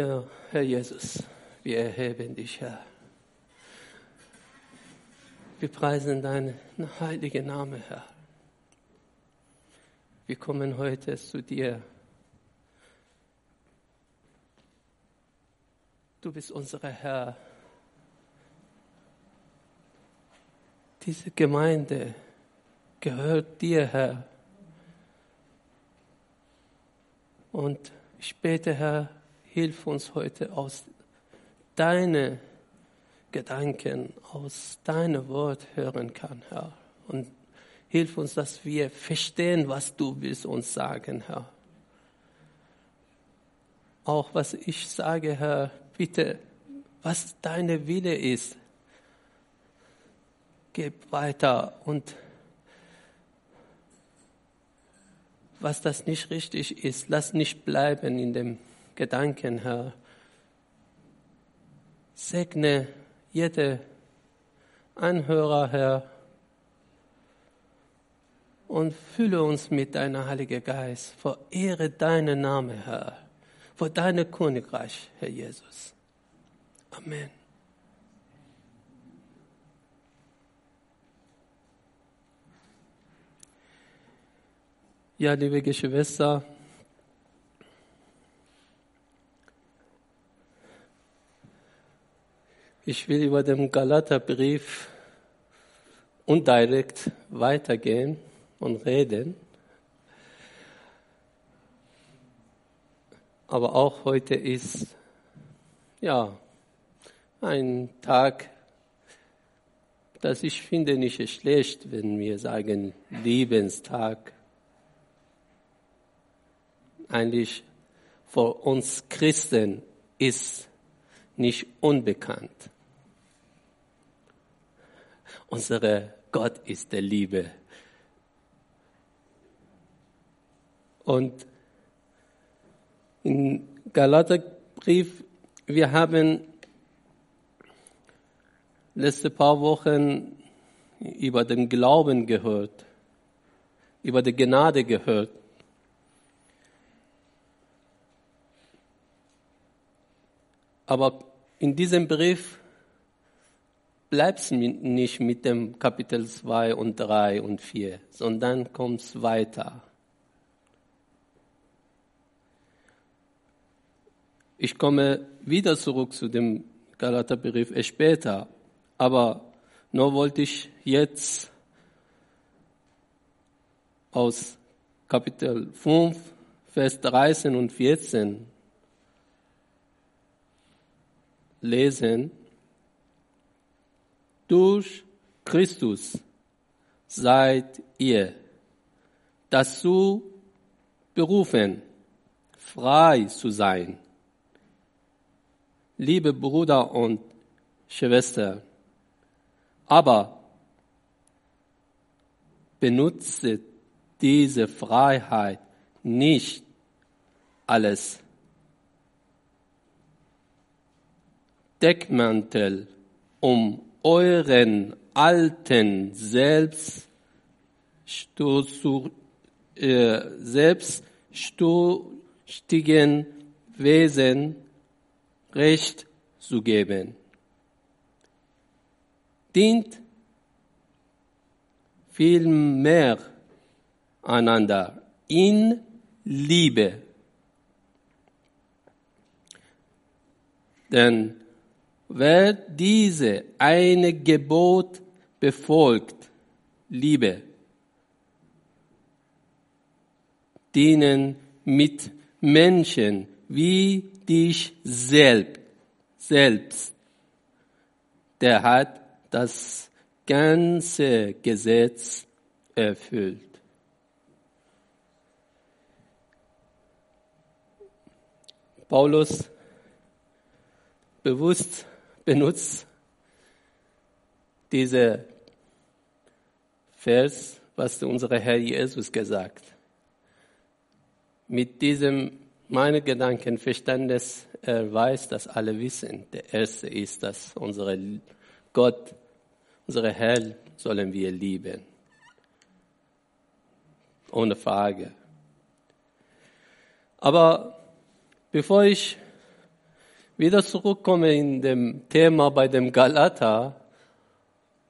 Ja, Herr Jesus, wir erheben dich, Herr. Wir preisen deinen heiligen Namen, Herr. Wir kommen heute zu dir. Du bist unser Herr. Diese Gemeinde gehört dir, Herr. Und ich bete, Herr, hilf uns heute aus deinen Gedanken, aus deinem Wort hören kann, Herr. Und hilf uns, dass wir verstehen, was du willst uns sagen, Herr. Auch was ich sage, Herr, bitte, was deine Wille ist, gib weiter und was das nicht richtig ist, lass nicht bleiben in dem Gedanken, Herr. Segne jede Anhörer, Herr, und fülle uns mit deinem Heiligen Geist. Verehre deinen Namen, Herr, vor deinem Königreich, Herr Jesus. Amen. Ja, liebe Geschwister, ich will über den Galaterbrief undirekt weitergehen und reden. Aber auch heute ist ja ein Tag, das ich finde nicht schlecht, wenn wir sagen Lebenstag eigentlich für uns Christen ist nicht unbekannt. Unsere Gott ist der Liebe. Und im Galaterbrief, wir haben letzte paar Wochen über den Glauben gehört, über die Gnade gehört. Aber in diesem Brief bleibt es nicht mit dem Kapitel 2 und 3 und 4, sondern kommt es weiter. Ich komme wieder zurück zu dem Galaterbrief später, aber nur wollte ich jetzt aus Kapitel 5, Vers 13 und 14 lesen, durch Christus seid ihr dazu berufen, frei zu sein. Liebe Brüder und Schwestern, aber benutze diese Freiheit nicht alles Deckmantel, um euren alten äh, selbstständigen Wesen Recht zu geben. Dient vielmehr einander in Liebe. Denn Wer diese eine Gebot befolgt, Liebe, dienen mit Menschen wie dich selbst, selbst. Der hat das ganze Gesetz erfüllt. Paulus bewusst benutzt diese Vers, was unser Herr Jesus gesagt. Mit diesem meine Gedanken Verstandes er weiß, dass alle wissen. Der erste ist, dass unsere Gott, unsere Herr sollen wir lieben. Ohne Frage. Aber bevor ich wieder zurückkomme in dem Thema bei dem Galata,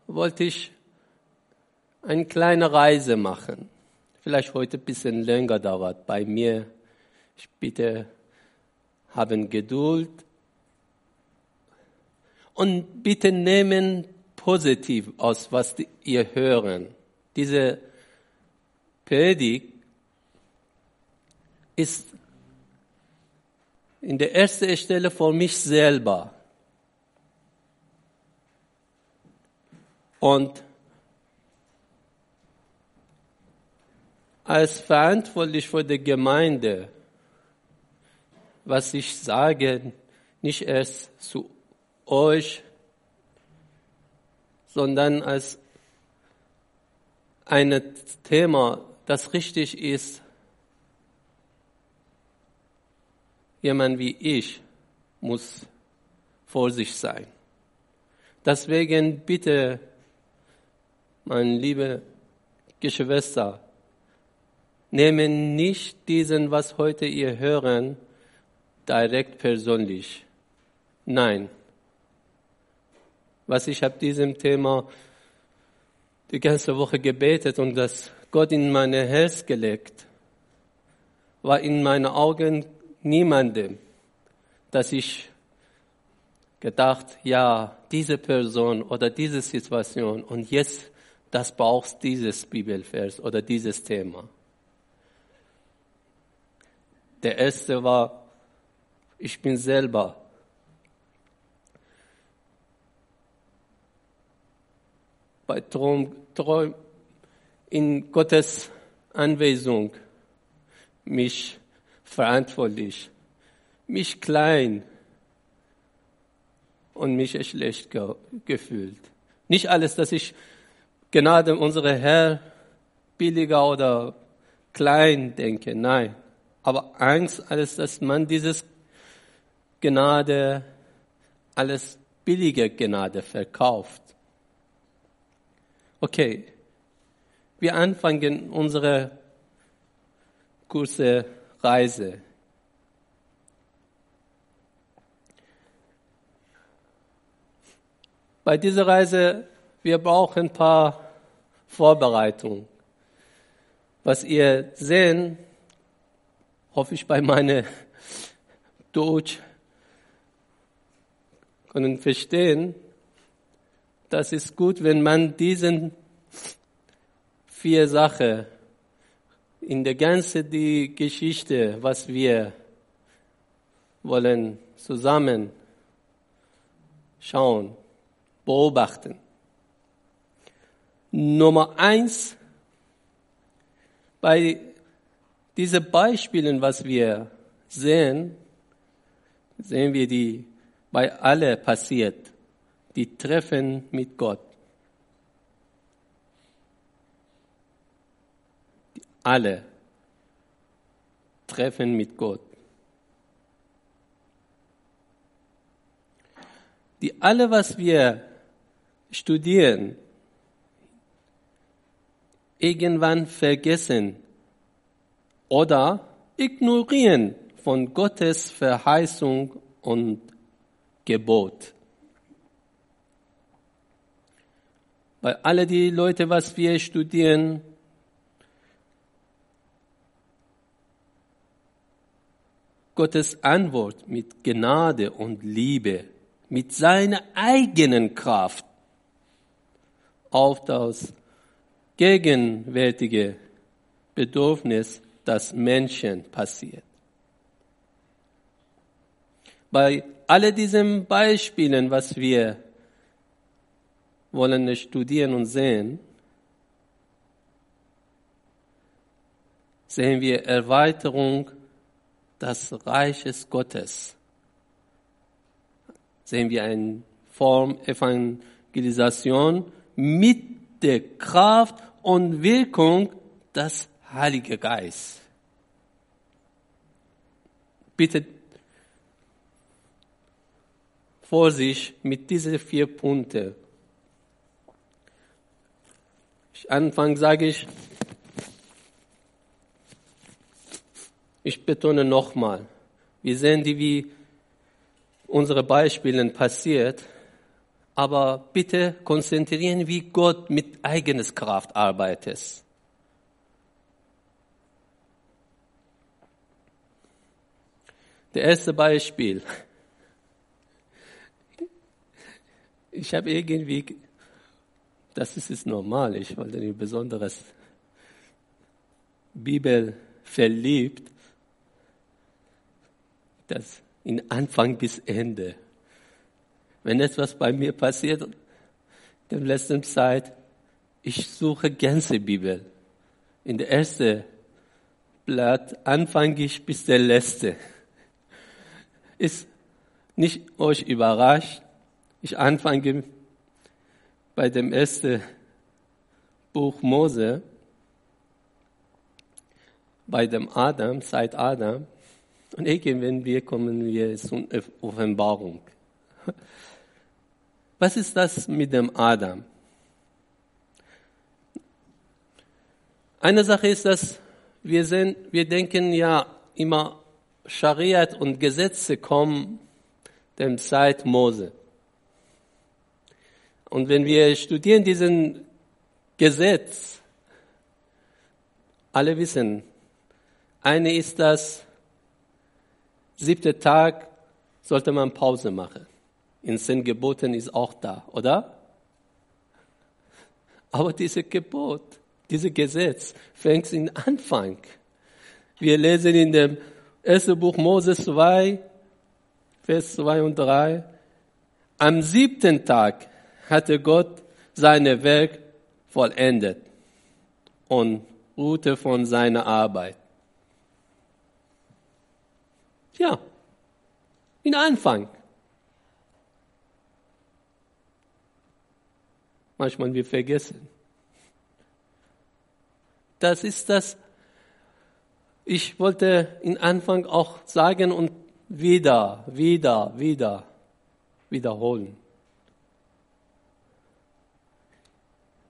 wollte ich eine kleine Reise machen. Vielleicht heute ein bisschen länger dauert bei mir. Ich bitte, haben Geduld und bitte nehmen positiv aus, was ihr hören. Diese Predigt ist in der ersten Stelle für mich selber. Und als verantwortlich für die Gemeinde, was ich sage, nicht erst zu euch, sondern als ein Thema, das richtig ist. Jemand wie ich muss vor sich sein. Deswegen bitte, meine liebe Geschwister, nehmen nicht diesen, was heute ihr hören, direkt persönlich. Nein, was ich habe diesem Thema die ganze Woche gebetet und das Gott in mein Herz gelegt, war in meinen Augen niemandem, dass ich gedacht, ja, diese Person oder diese Situation und jetzt das brauchst dieses Bibelvers oder dieses Thema. Der erste war, ich bin selber bei Traum, Traum in Gottes Anweisung mich verantwortlich, mich klein und mich schlecht ge gefühlt. Nicht alles, dass ich Gnade unserer Herr billiger oder klein denke, nein. Aber Angst, alles, dass man dieses Gnade, alles billige Gnade verkauft. Okay, wir anfangen unsere kurze Reise. Bei dieser Reise, wir brauchen ein paar Vorbereitungen. Was ihr sehen, hoffe ich bei meiner Deutsch können verstehen, das ist gut, wenn man diesen vier Sachen in der ganzen die Geschichte, was wir wollen zusammen schauen, beobachten. Nummer eins, bei diesen Beispielen, was wir sehen, sehen wir die bei alle passiert die Treffen mit Gott. Alle Treffen mit Gott. Die alle, was wir studieren, irgendwann vergessen oder ignorieren von Gottes Verheißung und Gebot. Weil alle die Leute, was wir studieren, Gottes Antwort mit Gnade und Liebe, mit seiner eigenen Kraft auf das gegenwärtige Bedürfnis das Menschen passiert. Bei all diesen Beispielen, was wir wollen studieren und sehen, sehen wir Erweiterung des Reiches Gottes. Sehen wir eine Form Evangelisation mit der Kraft und Wirkung des Heiligen Geistes. Bitte Vorsicht mit diesen vier Punkten. Anfang sage ich, ich betone nochmal, wir sehen die wie unseren Beispielen passiert. Aber bitte konzentrieren, wie Gott mit eigenes Kraft arbeitet. Der erste Beispiel. Ich habe irgendwie, das ist es normal, ich wollte ein besonderes Bibel verliebt, das in Anfang bis Ende. Wenn etwas bei mir passiert, in der letzten Zeit, ich suche ganze Bibel. In der ersten Blatt anfange ich bis der letzte. Ist nicht euch überrascht. Ich anfange bei dem ersten Buch Mose, bei dem Adam, seit Adam. Und irgendwann wir kommen wir zur Offenbarung. Was ist das mit dem Adam? Eine Sache ist, dass wir, sind, wir denken ja immer, Schariat und Gesetze kommen dem Zeit Mose. Und wenn wir studieren diesen Gesetz, alle wissen, eine ist das, siebte Tag sollte man Pause machen. In zehn Geboten ist auch da, oder? Aber dieses Gebot, dieses Gesetz fängt in Anfang. Wir lesen in dem ersten Buch Moses 2, Vers 2 und 3. Am siebten Tag hatte Gott seine Werk vollendet und ruhte von seiner Arbeit. Ja, in Anfang. Manchmal wir vergessen. Das ist das, ich wollte in Anfang auch sagen und wieder, wieder, wieder wiederholen.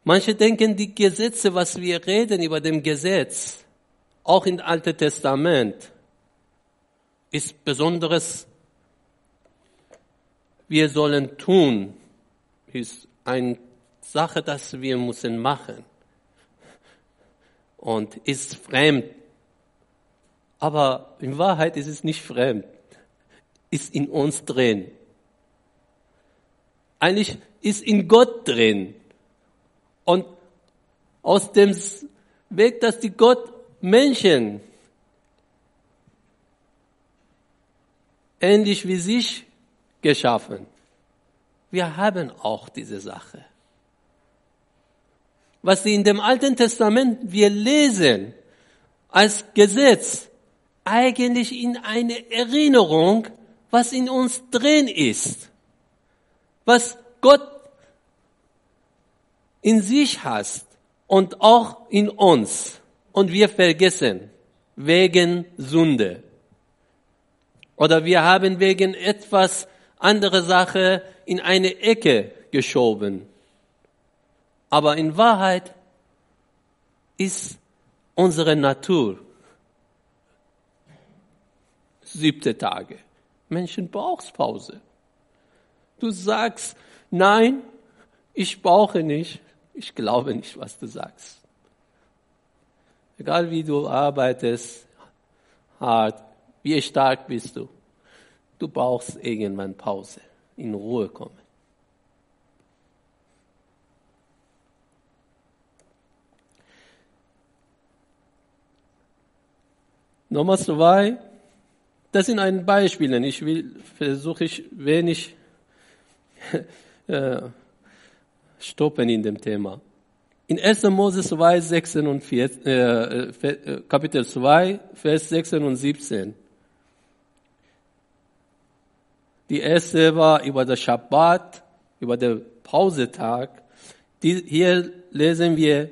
Manche denken, die Gesetze, was wir reden über dem Gesetz, auch im Alten Testament, ist Besonderes, wir sollen tun, ist eine Sache, das wir müssen machen und ist fremd. Aber in Wahrheit ist es nicht fremd, ist in uns drin. Eigentlich ist in Gott drin. Und aus dem Weg, dass die Gott Menschen ähnlich wie sich geschaffen. Wir haben auch diese Sache. Was in dem Alten Testament wir lesen als Gesetz, eigentlich in eine Erinnerung, was in uns drin ist, was Gott in sich hat und auch in uns. Und wir vergessen wegen Sünde. Oder wir haben wegen etwas andere Sache in eine Ecke geschoben. Aber in Wahrheit ist unsere Natur siebte Tage. Menschen brauchst Pause. Du sagst, nein, ich brauche nicht. Ich glaube nicht, was du sagst. Egal wie du arbeitest, hart, wie stark bist du? Du brauchst irgendwann Pause, in Ruhe kommen. Nummer zwei, das sind ein Beispiele. Ich will, versuche ich wenig äh, stoppen in dem Thema. In 1. Mose 2, 16 und 14, äh, äh, Kapitel 2, Vers 16 und 17. Die erste war über das Schabbat, über den Pausetag. Die, hier lesen wir,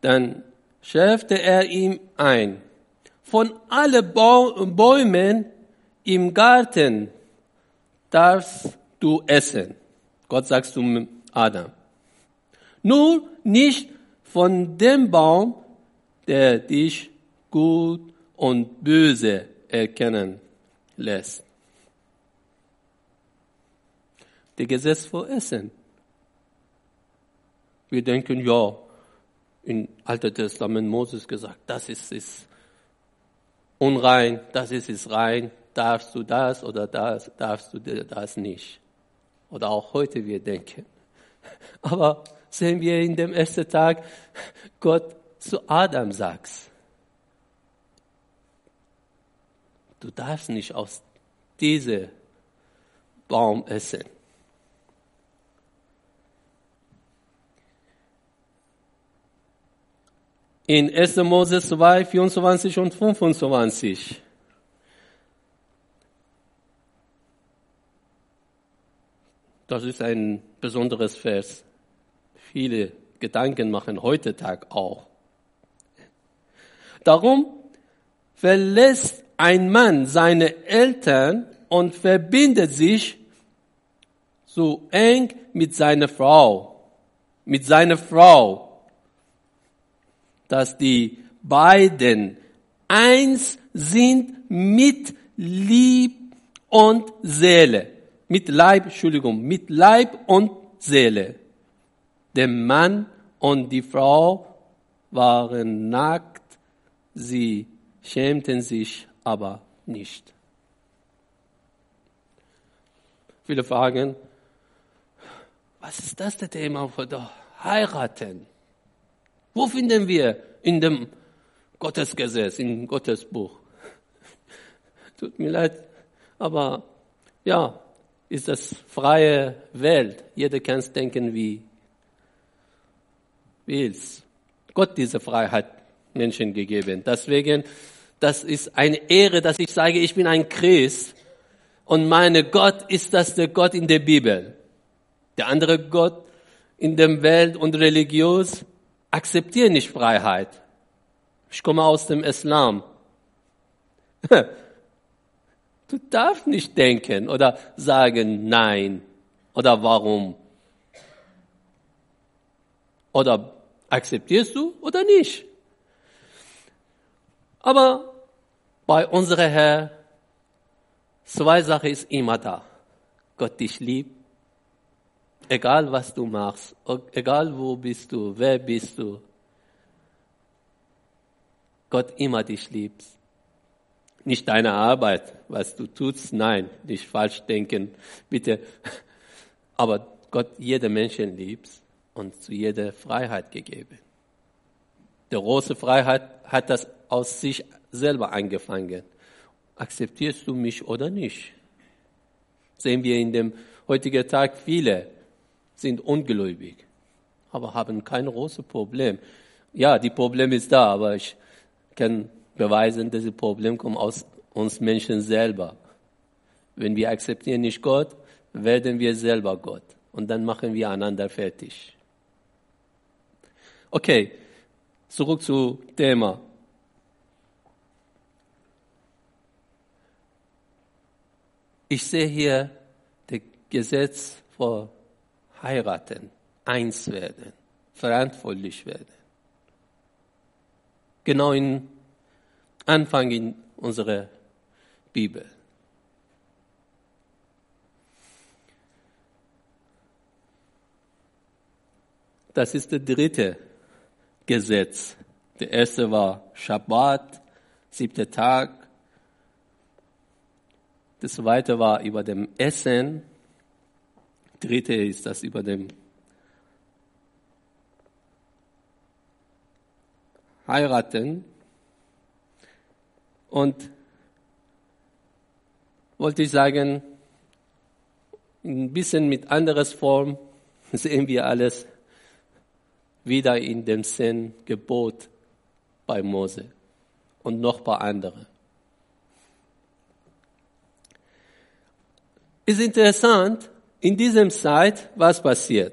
dann schärfte er ihm ein, von allen Bäumen im Garten darfst du essen. Gott sagt zu Adam. Nur nicht von dem Baum, der dich gut und Böse erkennen lässt. Die Gesetz vor Essen. Wir denken, ja, im Alten Testament Moses gesagt, das ist es unrein, das ist es rein, darfst du das oder das, darfst du das nicht. Oder auch heute wir denken. Aber sehen wir in dem ersten Tag, Gott zu Adam sagt, du darfst nicht aus diesem Baum essen. In 1. Mose 2, 24 und 25. Das ist ein besonderes Vers. Viele Gedanken machen heute Tag auch. Darum verlässt ein Mann seine Eltern und verbindet sich so eng mit seiner Frau, mit seiner Frau, dass die beiden eins sind mit Lieb und Seele. Mit Leib, Entschuldigung, mit Leib und Seele. Der Mann und die Frau waren nackt, sie schämten sich aber nicht. Viele fragen, was ist das der Thema für das Heiraten? Wo finden wir in dem Gottesgesetz, im Gottesbuch? Tut mir leid, aber ja, ist das freie Welt. Jeder kann es denken, wie will's. Gott diese Freiheit Menschen gegeben. Deswegen das ist eine Ehre, dass ich sage, ich bin ein Christ und meine Gott ist das der Gott in der Bibel. Der andere Gott in der Welt und religiös akzeptiert nicht Freiheit. Ich komme aus dem Islam. Du darfst nicht denken oder sagen nein oder warum. Oder akzeptierst du oder nicht. Aber bei unserem Herr, zwei Sachen ist immer da. Gott dich liebt, egal was du machst, egal wo bist du, wer bist du. Gott immer dich liebt. Nicht deine Arbeit, was du tust, nein, nicht falsch denken, bitte. Aber Gott jeder Menschen liebt und zu jeder Freiheit gegeben. Der große Freiheit hat das aus sich selber angefangen. Akzeptierst du mich oder nicht? Sehen wir in dem heutigen Tag viele sind ungläubig, aber haben kein großes Problem. Ja, die Problem ist da, aber ich kann beweisen, dass das Problem kommt aus uns Menschen selber. Wenn wir akzeptieren nicht Gott, werden wir selber Gott und dann machen wir einander fertig. Okay, zurück zu Thema. Ich sehe hier das Gesetz vor heiraten, eins werden, verantwortlich werden. Genau im Anfang in unserer Bibel. Das ist das dritte Gesetz. Der erste war Schabbat, siebter Tag. Das zweite war über dem Essen. Dritte ist das über dem Heiraten. Und wollte ich sagen, ein bisschen mit anderes Form sehen wir alles wieder in dem Sinn Gebot bei Mose und noch bei anderen. Ist interessant, in diesem Zeit, was passiert.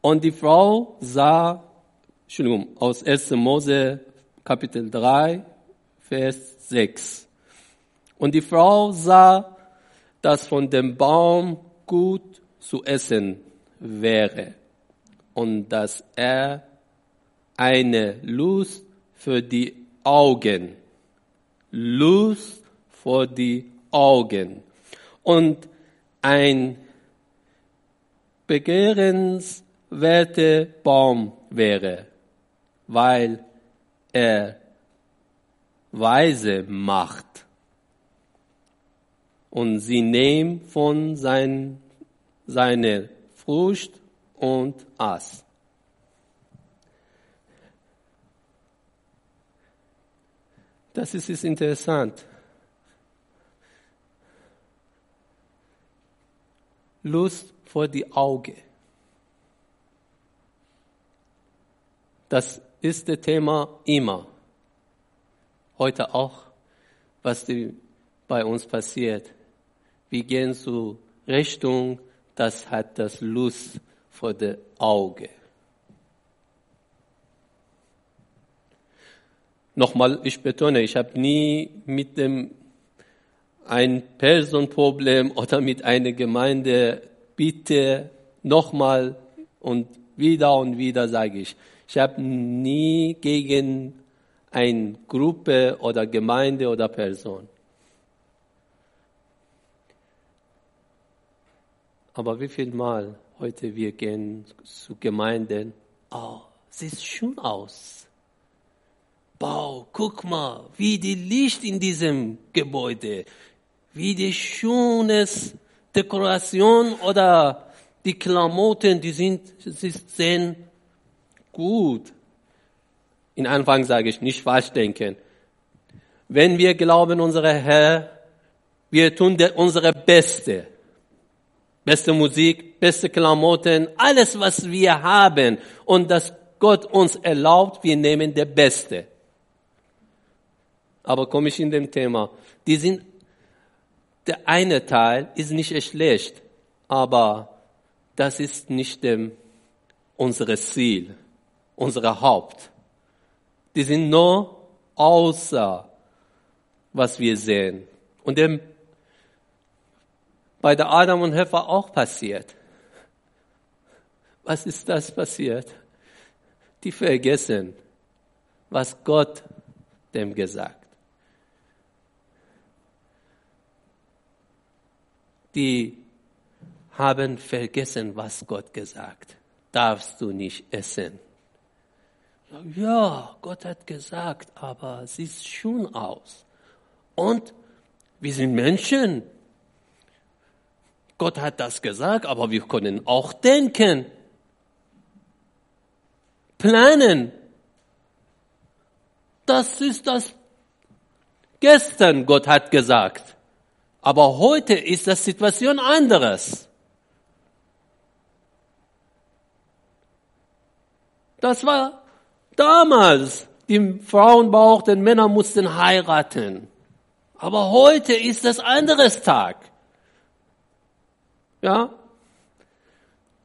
Und die Frau sah, Entschuldigung, aus 1. Mose Kapitel 3, Vers 6. Und die Frau sah, dass von dem Baum gut zu essen wäre und dass er eine Lust für die Augen. Lust für die Augen. Und ein begehrenswerter Baum wäre, weil er weise macht. Und sie nehmen von sein, seiner Frucht und aß. Das ist, ist interessant. Lust vor die Augen. Das ist das Thema immer. Heute auch, was die, bei uns passiert. Wir gehen zur Richtung, das hat das Lust vor der Auge. Nochmal, ich betone, ich habe nie mit dem ein Personenproblem oder mit einer Gemeinde, bitte nochmal und wieder und wieder sage ich, ich habe nie gegen eine Gruppe oder Gemeinde oder Person. Aber wie viel Mal heute wir gehen zu Gemeinden, oh, sieht schön aus. Bau, guck mal, wie die Licht in diesem Gebäude, wie die schönes Dekoration oder die Klamotten, die sind, sie sehen gut. In Anfang sage ich, nicht falsch denken. Wenn wir glauben, unsere Herr, wir tun unsere Beste. Beste Musik, beste Klamotten, alles was wir haben und das Gott uns erlaubt, wir nehmen der Beste. Aber komme ich in dem Thema. Die sind der eine Teil ist nicht schlecht, aber das ist nicht dem, unser Ziel, unser Haupt. Die sind nur außer, was wir sehen. Und dem, bei der Adam und Eva auch passiert. Was ist das passiert? Die vergessen, was Gott dem gesagt die haben vergessen, was Gott gesagt. Darfst du nicht essen. Ja, Gott hat gesagt, aber sieht schön aus. Und wir sind Menschen. Gott hat das gesagt, aber wir können auch denken, planen. Das ist das gestern Gott hat gesagt. Aber heute ist das Situation anderes. Das war damals. Die Frauen brauchten, Männer mussten heiraten. Aber heute ist das anderes Tag. Ja?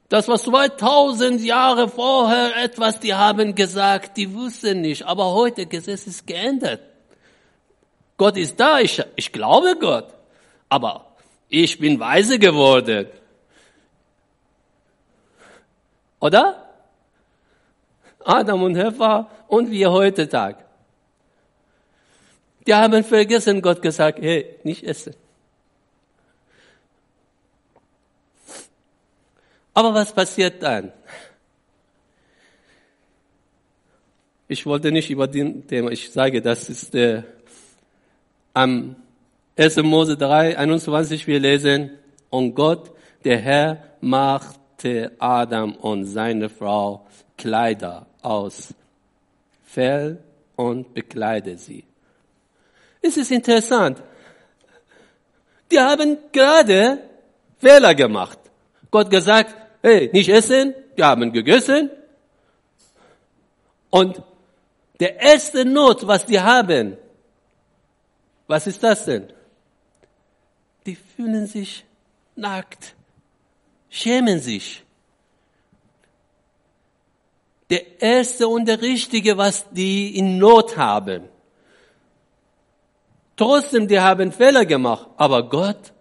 Das war 2000 Jahre vorher etwas, die haben gesagt, die wussten nicht. Aber heute, Gesetz ist geändert. Gott ist da, ich, ich glaube Gott aber ich bin weise geworden. Oder? Adam und Eva und wir heute Tag. Die haben vergessen, Gott gesagt, hey, nicht essen. Aber was passiert dann? Ich wollte nicht über den Thema, ich sage, das ist äh, am 1. Mose 3, 21, wir lesen, und Gott, der Herr, machte Adam und seine Frau Kleider aus Fell und bekleidete sie. Es ist interessant. Die haben gerade Fehler gemacht. Gott gesagt, hey, nicht essen. Die haben gegessen. Und der erste Not, was die haben, was ist das denn? Die fühlen sich nackt, schämen sich. Der erste und der richtige, was die in Not haben. Trotzdem, die haben Fehler gemacht, aber Gott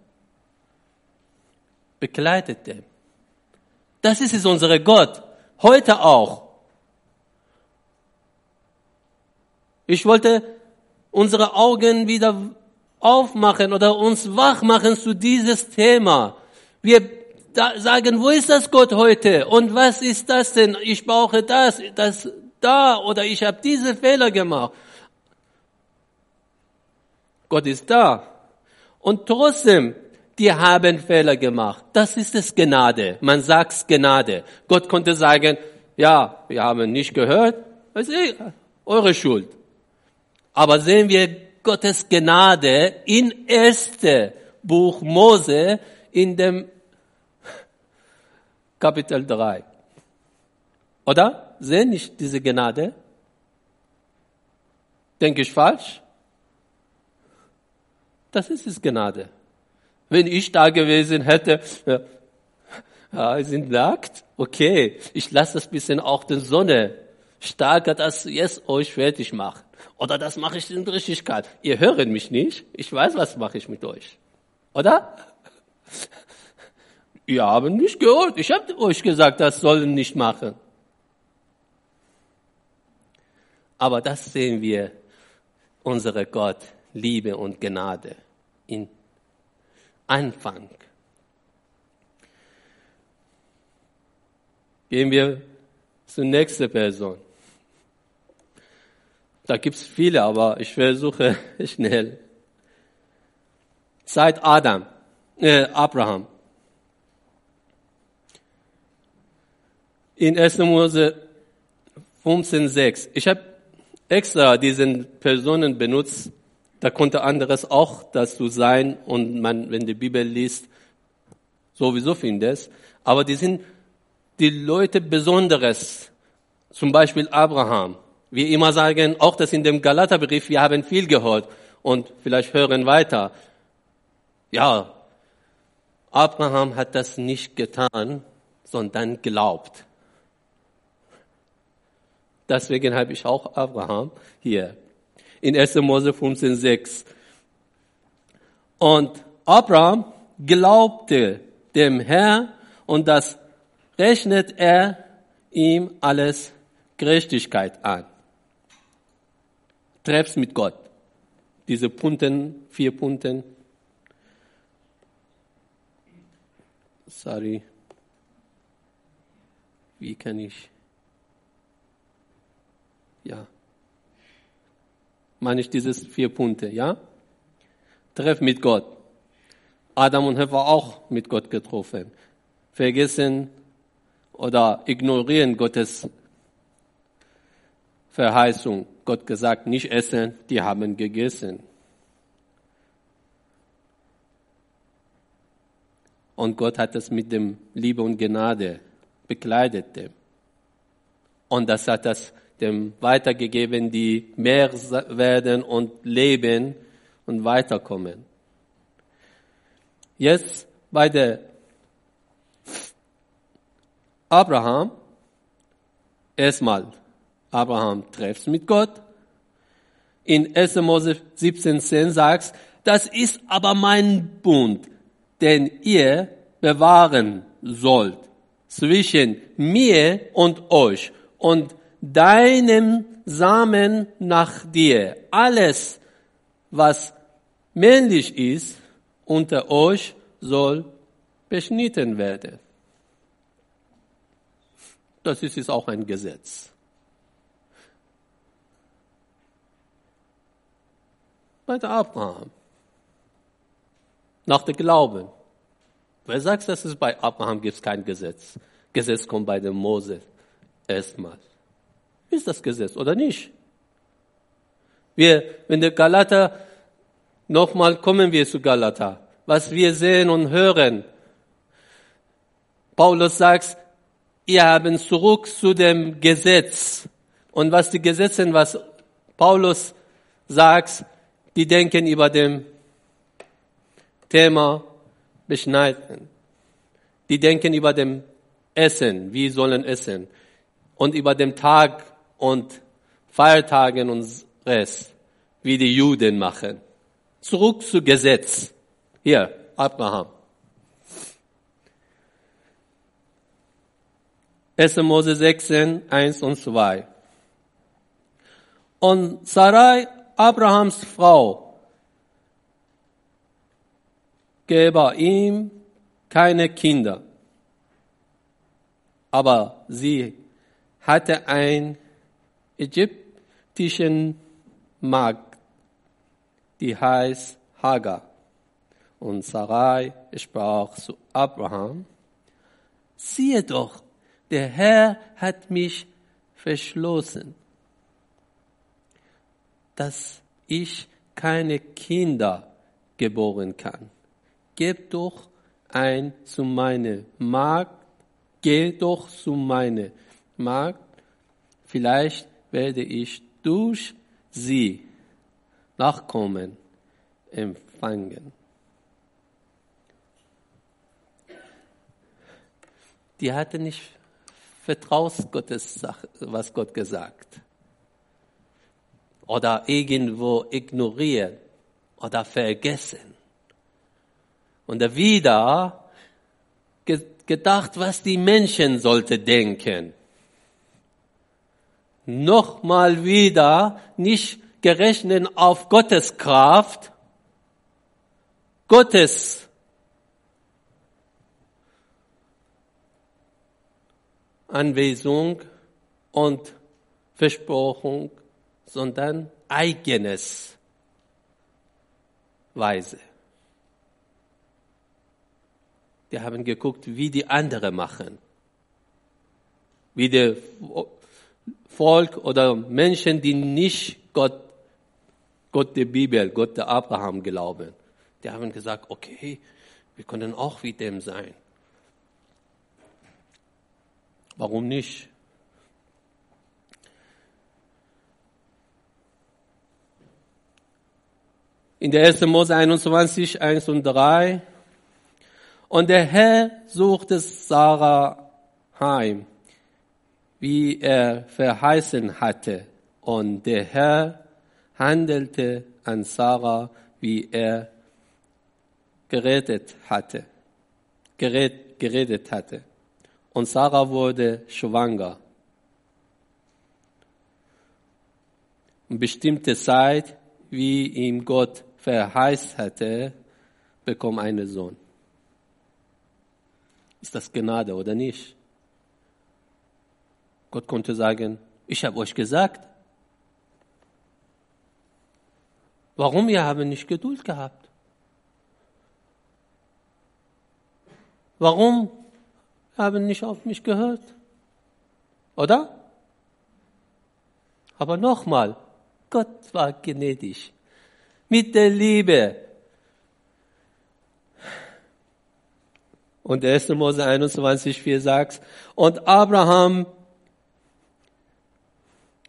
begleitet dem. Das ist es unser Gott. Heute auch. Ich wollte unsere Augen wieder aufmachen oder uns wach machen zu dieses Thema. Wir sagen, wo ist das Gott heute? Und was ist das denn? Ich brauche das, das da oder ich habe diese Fehler gemacht. Gott ist da. Und trotzdem, die haben Fehler gemacht. Das ist es Gnade. Man sagt Gnade. Gott konnte sagen, ja, wir haben nicht gehört, das ist eure Schuld. Aber sehen wir Gottes Gnade in erste Buch Mose in dem Kapitel 3. Oder? Sehen nicht diese Gnade? Denke ich falsch? Das ist es Gnade. Wenn ich da gewesen hätte, ja, sind nackt, okay, ich lasse das bisschen auch den Sonne stärker, dass jetzt euch fertig macht. Oder das mache ich in Richtigkeit. Ihr hört mich nicht, ich weiß, was mache ich mit euch. Oder? Ihr habt nicht gehört, ich habe euch gesagt, das sollen nicht machen. Aber das sehen wir, unsere Gott, Liebe und Gnade in Anfang. Gehen wir zur nächsten Person. Da gibt's viele, aber ich versuche schnell. Seit Adam, äh, Abraham. In 1. Mose 15,6. Ich habe extra diesen Personen benutzt, da konnte anderes auch dazu sein und man, wenn die Bibel liest, sowieso findet. Aber die sind die Leute Besonderes. Zum Beispiel Abraham. Wir immer sagen, auch das in dem Galaterbrief, wir haben viel gehört und vielleicht hören weiter. Ja, Abraham hat das nicht getan, sondern glaubt. Deswegen habe ich auch Abraham hier in 1. Mose 15, 6. Und Abraham glaubte dem Herrn und das rechnet er ihm alles Gerechtigkeit an. Treffs mit Gott. Diese Punkten, vier Punkten. Sorry. Wie kann ich? Ja meine ich dieses vier Punkte, ja? Treff mit Gott. Adam und Eva auch mit Gott getroffen. Vergessen oder ignorieren Gottes Verheißung. Gott gesagt, nicht essen, die haben gegessen. Und Gott hat es mit dem Liebe und Gnade bekleidet. Und das hat das dem weitergegeben, die mehr werden und leben und weiterkommen. Jetzt bei der Abraham, erstmal, Abraham trifft mit Gott. In 1. Mose 17,10 sagt, das ist aber mein Bund, den ihr bewahren sollt zwischen mir und euch und deinem Samen nach dir. Alles, was männlich ist, unter euch soll beschnitten werden. Das ist jetzt auch ein Gesetz. Bei der Abraham. Nach dem Glauben. Wer sagt, dass es bei Abraham gibt kein Gesetz? Gesetz kommt bei dem Mose erstmal. Ist das Gesetz oder nicht? Wir, wenn der Galater, nochmal kommen wir zu Galater, was wir sehen und hören. Paulus sagt, ihr habt zurück zu dem Gesetz. Und was die Gesetze, was Paulus sagt, die denken über dem Thema beschneiden. Die denken über dem Essen, wie sollen essen. Und über dem Tag und Feiertagen und Rest, wie die Juden machen. Zurück zu Gesetz. Hier, Abraham. 1. Mose 16, 1 und 2. Und Sarai, Abrahams Frau, gebe ihm keine Kinder. Aber sie hatte einen ägyptischen Magd, die heißt Hagar. Und Sarai sprach zu Abraham, siehe doch, der Herr hat mich verschlossen, dass ich keine Kinder geboren kann. Gib doch ein zu meine Magd, geh doch zu meine Magd, vielleicht werde ich durch sie Nachkommen empfangen. Die hatte nicht vertraut Gottes was Gott gesagt. Oder irgendwo ignorieren oder vergessen. Und wieder gedacht, was die Menschen sollte denken. Nochmal wieder nicht gerechnet auf Gottes Kraft, Gottes Anweisung und Versprochung, sondern eigenes Weise. Die haben geguckt, wie die anderen machen. Wie der Volk oder Menschen, die nicht Gott, Gott der Bibel, Gott der Abraham glauben. Die haben gesagt, okay, wir können auch wie dem sein. Warum nicht? In der 1. Mose 21, 1 und 3. Und der Herr suchte Sarah heim, wie er verheißen hatte. Und der Herr handelte an Sarah, wie er geredet hatte, gered, geredet hatte und Sarah wurde schwanger. Und bestimmte Zeit, wie ihm Gott verheißt hatte, bekommt einen Sohn. Ist das Gnade oder nicht? Gott konnte sagen, ich habe euch gesagt. Warum ihr habt nicht Geduld gehabt? Warum haben nicht auf mich gehört. Oder? Aber nochmal, Gott war gnädig. Mit der Liebe. Und 1. Mose 21, 4 sagt, und Abraham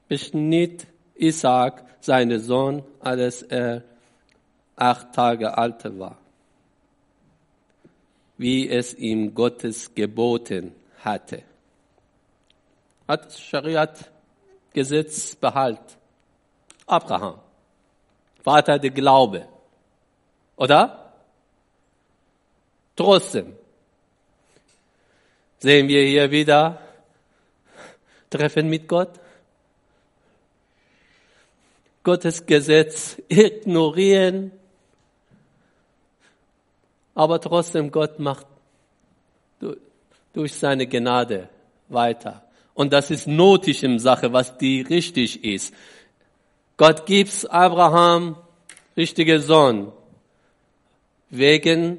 beschnitt Isaac, seinen Sohn, als er acht Tage alt war wie es ihm Gottes geboten hatte. Hat Schariat Gesetz behalt. Abraham, Vater der Glaube. Oder? Trotzdem sehen wir hier wieder Treffen mit Gott. Gottes Gesetz ignorieren aber trotzdem Gott macht durch seine Gnade weiter. Und das ist notisch im Sache, was die richtig ist. Gott gibt Abraham richtige Sohn wegen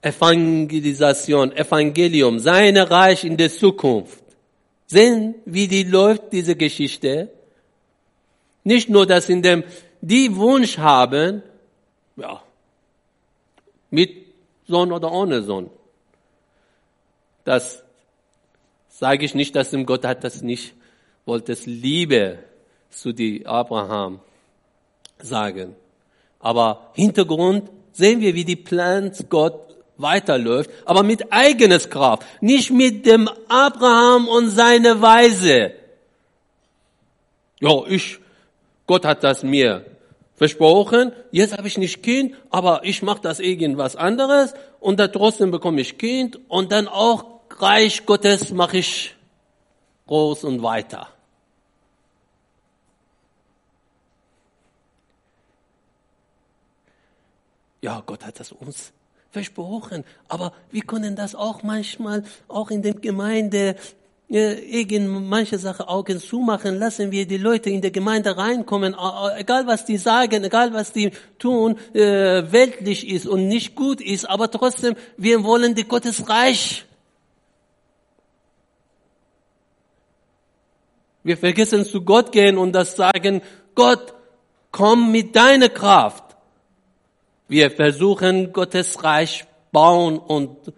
Evangelisation, Evangelium, seine Reich in der Zukunft. Sehen, wie die läuft, diese Geschichte. Nicht nur, dass in dem, die Wunsch haben, ja, mit Sohn oder ohne Sohn. Das sage ich nicht, dass Gott hat das nicht, wollte es Liebe zu die Abraham sagen. Aber Hintergrund sehen wir, wie die Plan Gott weiterläuft, aber mit eigenes Kraft, nicht mit dem Abraham und seine Weise. Ja, ich, Gott hat das mir versprochen, jetzt habe ich nicht Kind, aber ich mache das irgendwas anderes und dann trotzdem bekomme ich Kind und dann auch Reich Gottes mache ich groß und weiter. Ja, Gott hat das uns versprochen. Aber wir können das auch manchmal auch in der Gemeinde irgend manche Sache Augen zumachen, lassen wir die Leute in der Gemeinde reinkommen, egal was die sagen, egal was die tun, äh, weltlich ist und nicht gut ist, aber trotzdem, wir wollen die Gottes Reich. Wir vergessen zu Gott gehen und das sagen, Gott, komm mit deiner Kraft. Wir versuchen Gottes Reich bauen und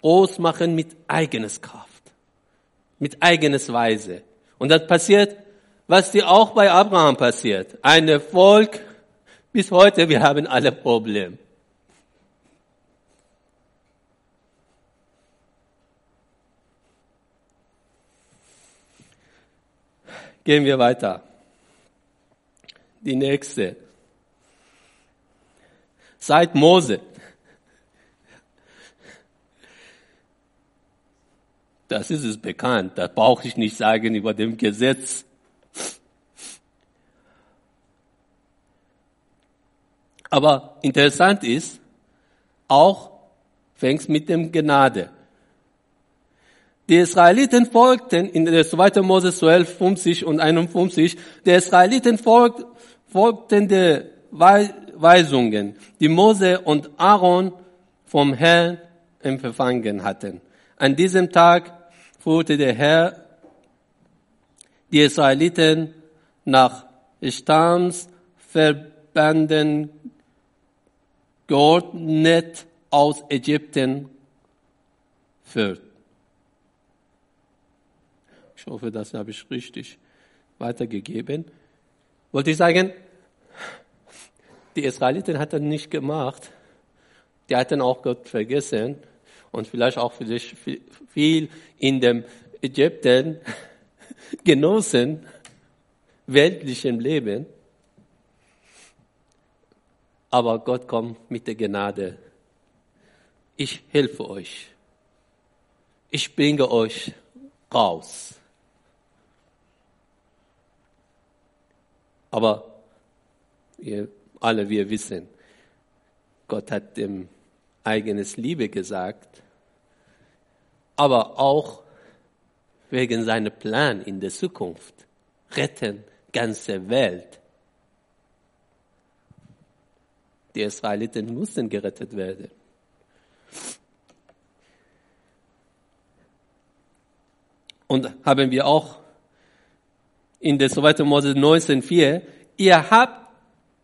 groß machen mit eigenes Kraft, mit eigenes Weise. Und das passiert, was dir auch bei Abraham passiert. Ein Volk, bis heute, wir haben alle Probleme. Gehen wir weiter. Die nächste seit Mose. Das ist es bekannt. Das brauche ich nicht sagen über dem Gesetz. Aber interessant ist, auch fängt mit dem Gnade. Die Israeliten folgten in der 2. Mose 12, 50 und 51, die Israeliten folgten, der Weisungen, die Mose und Aaron vom Herrn empfangen hatten. An diesem Tag führte der Herr die Israeliten nach Stammsverbanden geordnet aus Ägypten führt. Ich hoffe, das habe ich richtig weitergegeben. Wollte ich sagen, die Israeliten hatten nicht gemacht. Die hatten auch Gott vergessen und vielleicht auch vielleicht viel in dem Ägypten genossen, weltlichem Leben. Aber Gott kommt mit der Gnade. Ich helfe euch. Ich bringe euch raus. Aber ihr alle wir wissen, Gott hat dem eigenes Liebe gesagt, aber auch wegen seiner Plan in der Zukunft. Retten ganze Welt. Die Israeliten mussten gerettet werden. Und haben wir auch in der 2. Mose 19,4, ihr habt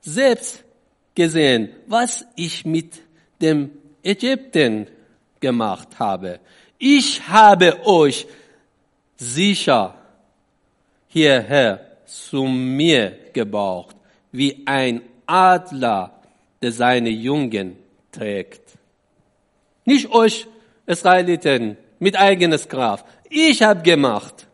selbst gesehen, was ich mit dem Ägypten gemacht habe. Ich habe euch sicher hierher zu mir gebraucht, wie ein Adler, der seine Jungen trägt. Nicht euch Israeliten mit eigenes Kraft. Ich habe gemacht.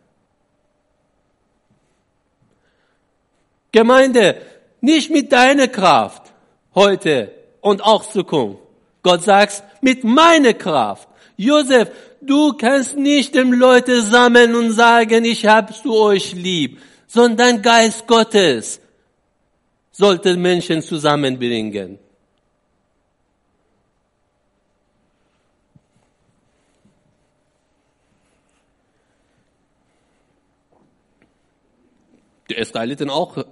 Gemeinde, nicht mit deiner Kraft heute und auch Zukunft. Gott sagt, mit meiner Kraft. Josef, du kannst nicht dem Leute sammeln und sagen, ich hab's zu euch lieb, sondern Geist Gottes sollte Menschen zusammenbringen. Die Israeliten auch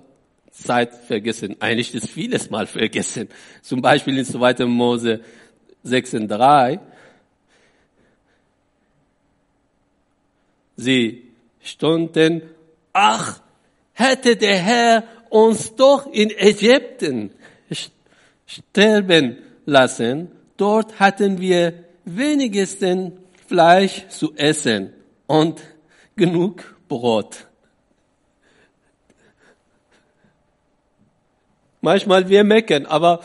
Zeit vergessen. Eigentlich ist vieles mal vergessen. Zum Beispiel in 2. Mose 6,3. Sie stunden, ach, hätte der Herr uns doch in Ägypten sterben lassen, dort hatten wir wenigstens Fleisch zu essen und genug Brot. Manchmal wir meckern, aber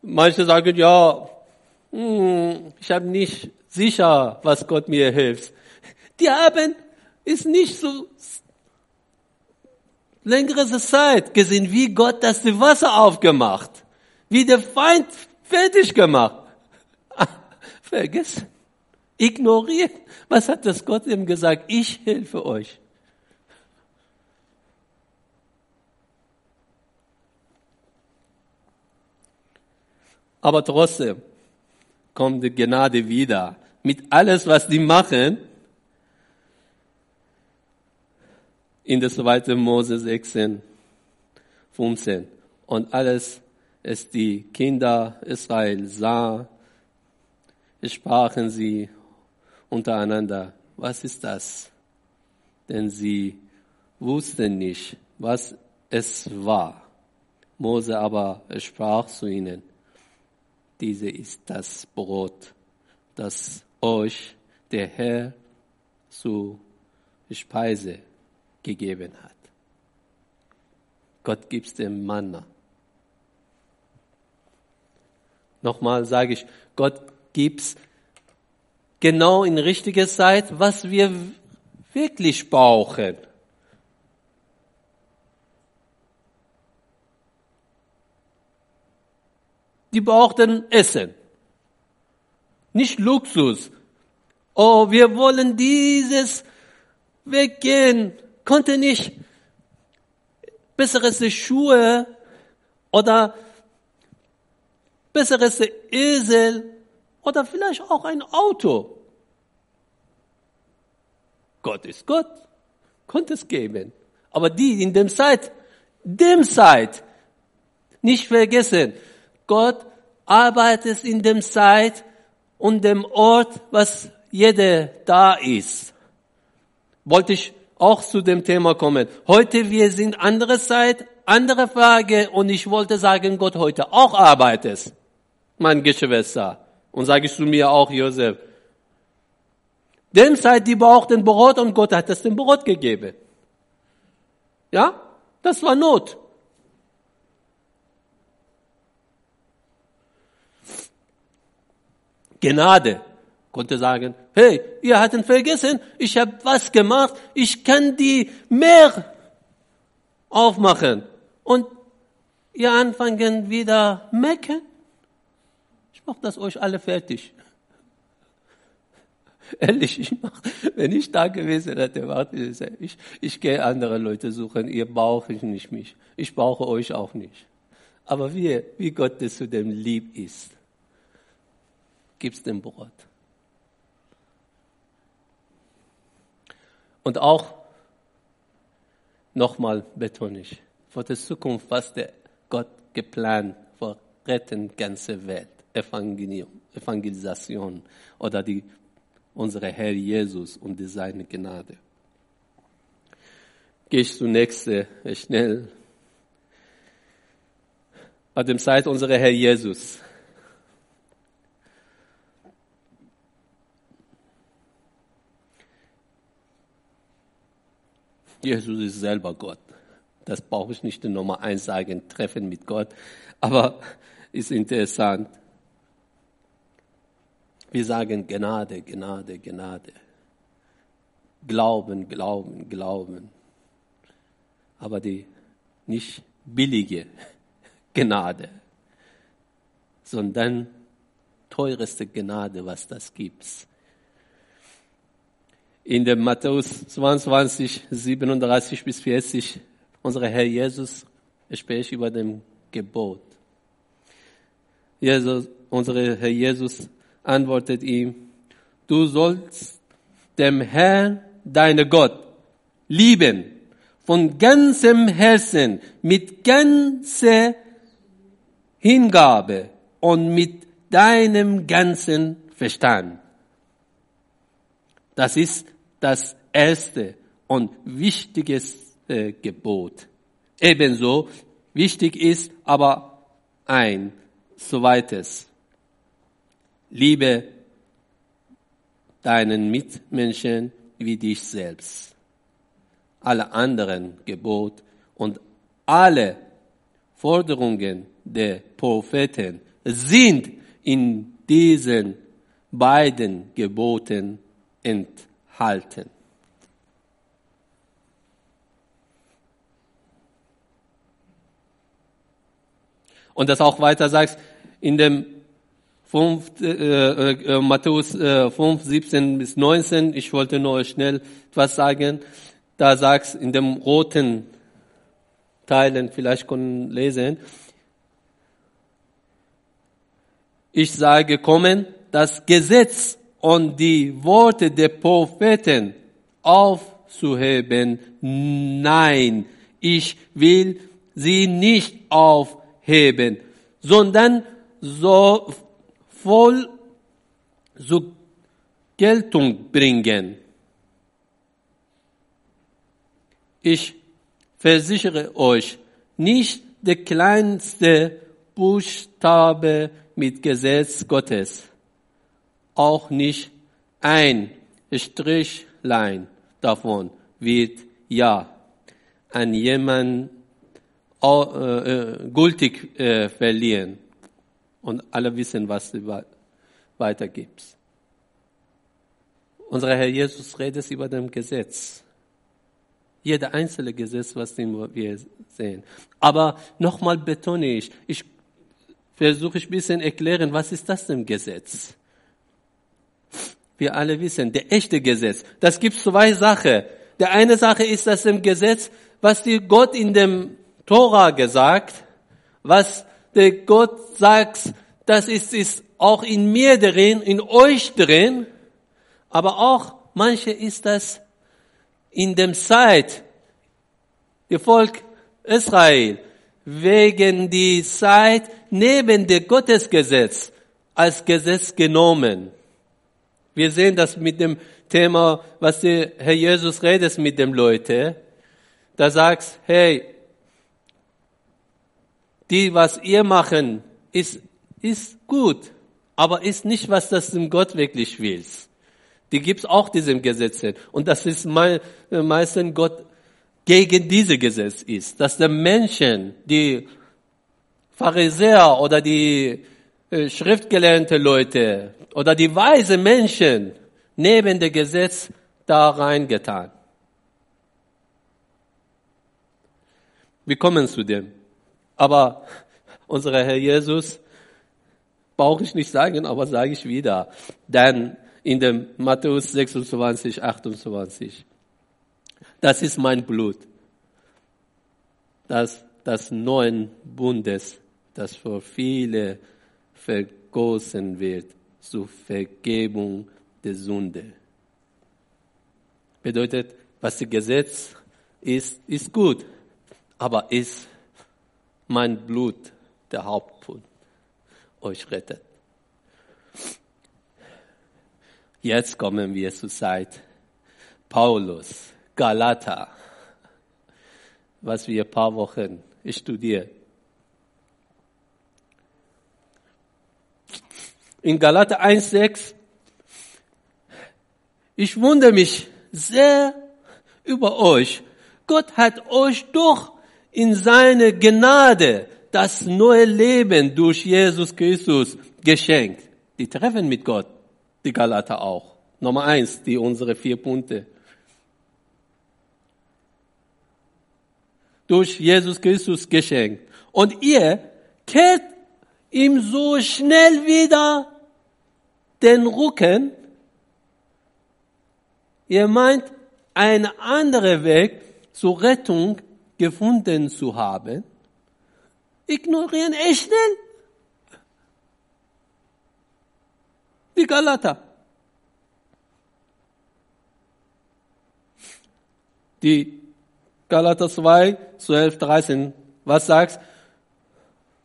manche sagen, ja, hm, ich habe nicht sicher, was Gott mir hilft. Die haben ist nicht so längere Zeit gesehen, wie Gott das Wasser aufgemacht, wie der Feind fertig gemacht. Vergessen, ignoriert. Was hat das Gott ihm gesagt? Ich helfe euch. Aber trotzdem kommt die Gnade wieder. Mit alles, was die machen, in der 2. Mose 16, 15. Und alles, es die Kinder Israel sah, sprachen sie untereinander, was ist das? Denn sie wussten nicht, was es war. Mose aber sprach zu ihnen, diese ist das Brot, das euch der Herr zu Speise gegeben hat. Gott gibt dem Manna. Nochmal sage ich, Gott gibt genau in richtiger Zeit, was wir wirklich brauchen. Die brauchten Essen, nicht Luxus. Oh, wir wollen dieses weggehen, konnte nicht bessere Schuhe oder besseres Esel oder vielleicht auch ein Auto. Gott ist Gott, konnte es geben. Aber die in dem Zeit, dem Zeit, nicht vergessen, Gott arbeitet in dem Zeit und dem Ort, was jeder da ist. Wollte ich auch zu dem Thema kommen. Heute wir sind andere Zeit, andere Frage und ich wollte sagen, Gott heute auch arbeitet, mein Geschwister. Und sage ich zu mir auch, Josef, dem Zeit, die brauchten Brot und Gott hat es dem Brot gegeben. Ja? Das war Not. Gnade konnte sagen, hey, ihr hattet vergessen, ich habe was gemacht, ich kann die mehr aufmachen. Und ihr anfangen wieder mecken. Ich mache das euch alle fertig. Ehrlich, ich mach, wenn ich da gewesen hätte, warte, ich, ich gehe andere Leute suchen, ihr braucht nicht mich. Ich brauche euch auch nicht. Aber wie, wie Gott es zu dem lieb ist, gibt's dem Brot. Und auch, nochmal betone ich, für die Zukunft, was der Gott geplant für retten ganze Welt, Evangelisation oder die, unsere Herr Jesus und seine Gnade. Gehe ich zunächst schnell. Bei dem Zeit unserer Herr Jesus Jesus ist selber Gott. Das brauche ich nicht in Nummer eins sagen, Treffen mit Gott. Aber ist interessant. Wir sagen Gnade, Gnade, Gnade. Glauben, Glauben, Glauben. Aber die nicht billige Gnade, sondern teureste Gnade, was das gibt in dem Matthäus 22, 37 bis 40, unser Herr Jesus spricht über dem Gebot. Jesus, unser Herr Jesus antwortet ihm, du sollst dem Herrn, deine Gott, lieben, von ganzem Herzen, mit ganzer Hingabe und mit deinem ganzen Verstand. Das ist das erste und wichtigste Gebot. Ebenso wichtig ist aber ein zweites. Liebe deinen Mitmenschen wie dich selbst. Alle anderen Gebot und alle Forderungen der Propheten sind in diesen beiden Geboten enthalten halten. Und das auch weiter sagst, in dem 5, äh, äh, Matthäus äh, 5, 17 bis 19, ich wollte nur schnell etwas sagen, da sagst in dem roten Teilen, vielleicht können lesen, ich sage kommen, das Gesetz und die Worte der Propheten aufzuheben. Nein, ich will sie nicht aufheben, sondern so voll zur Geltung bringen. Ich versichere euch, nicht der kleinste Buchstabe mit Gesetz Gottes, auch nicht ein Strichlein davon wird ja an jemanden äh, äh, gültig äh, verlieren. Und alle wissen, was du weitergibst. Unser Herr Jesus redet über dem Gesetz. Jeder einzelne Gesetz, was wir sehen. Aber nochmal betone ich, ich versuche ich ein bisschen erklären, was ist das denn Gesetz? Wir alle wissen, der echte Gesetz. Das gibt zwei Sachen. Der eine Sache ist das im Gesetz, was dir Gott in dem Tora gesagt, was der Gott sagt, das ist, ist auch in mir drin, in euch drin, aber auch manche ist das in dem Zeit, ihr Volk Israel, wegen die Zeit neben dem Gottesgesetz als Gesetz genommen. Wir sehen das mit dem Thema, was der Herr Jesus redet mit dem Leute. Da sagst, hey, die, was ihr machen, ist, ist gut, aber ist nicht, was das dem Gott wirklich will. Die gibt's auch diesem Gesetz. Und das ist me meistens Gott gegen diese Gesetz ist, dass der Menschen, die Pharisäer oder die äh, schriftgelernte Leute oder die weise Menschen neben dem Gesetz da reingetan. Wir kommen zu dem. Aber unser Herr Jesus, brauche ich nicht sagen, aber sage ich wieder. Denn in dem Matthäus 26, 28, das ist mein Blut, das das neuen Bundes, das für viele vergossen wird zur Vergebung der Sünde. Bedeutet, was das Gesetz ist, ist gut, aber ist mein Blut der Hauptpunkt euch rettet. Jetzt kommen wir zur Zeit Paulus, Galater, was wir ein paar Wochen studieren. In Galater 1,6 ich wundere mich sehr über euch. Gott hat euch doch in seine Gnade das neue Leben durch Jesus Christus geschenkt. Die treffen mit Gott, die Galater auch. Nummer eins, die unsere vier Punkte. Durch Jesus Christus geschenkt. Und ihr kehrt ihm so schnell wieder den Rücken. Ihr meint, ein anderer Weg zur Rettung gefunden zu haben, ignorieren echt schnell die Galater. Die Galater 2, 12, 13, was sagst?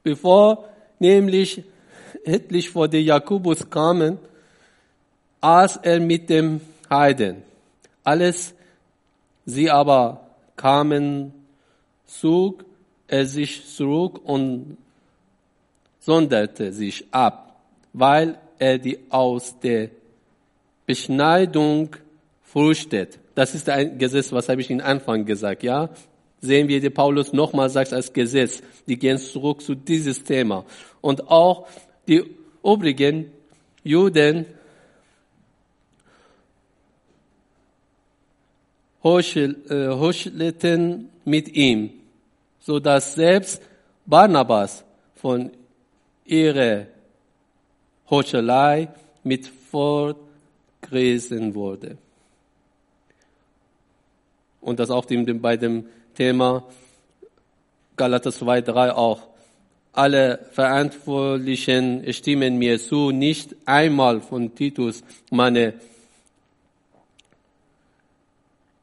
Bevor nämlich etlich vor die Jakobus kamen, aß er mit dem Heiden. Alles, sie aber kamen zog er sich zurück und sonderte sich ab, weil er die aus der Beschneidung fürchtet. Das ist ein Gesetz, was habe ich in Anfang gesagt, ja? Sehen wir, die Paulus nochmal sagt als Gesetz. Die gehen zurück zu dieses Thema. Und auch die übrigen Juden heuchelten äh, mit ihm, so dass selbst Barnabas von ihrer Heuchelei mit fortgerissen wurde. Und das auch bei dem Thema Galater 2, 3 auch. alle Verantwortlichen stimmen mir zu, nicht einmal von Titus, meine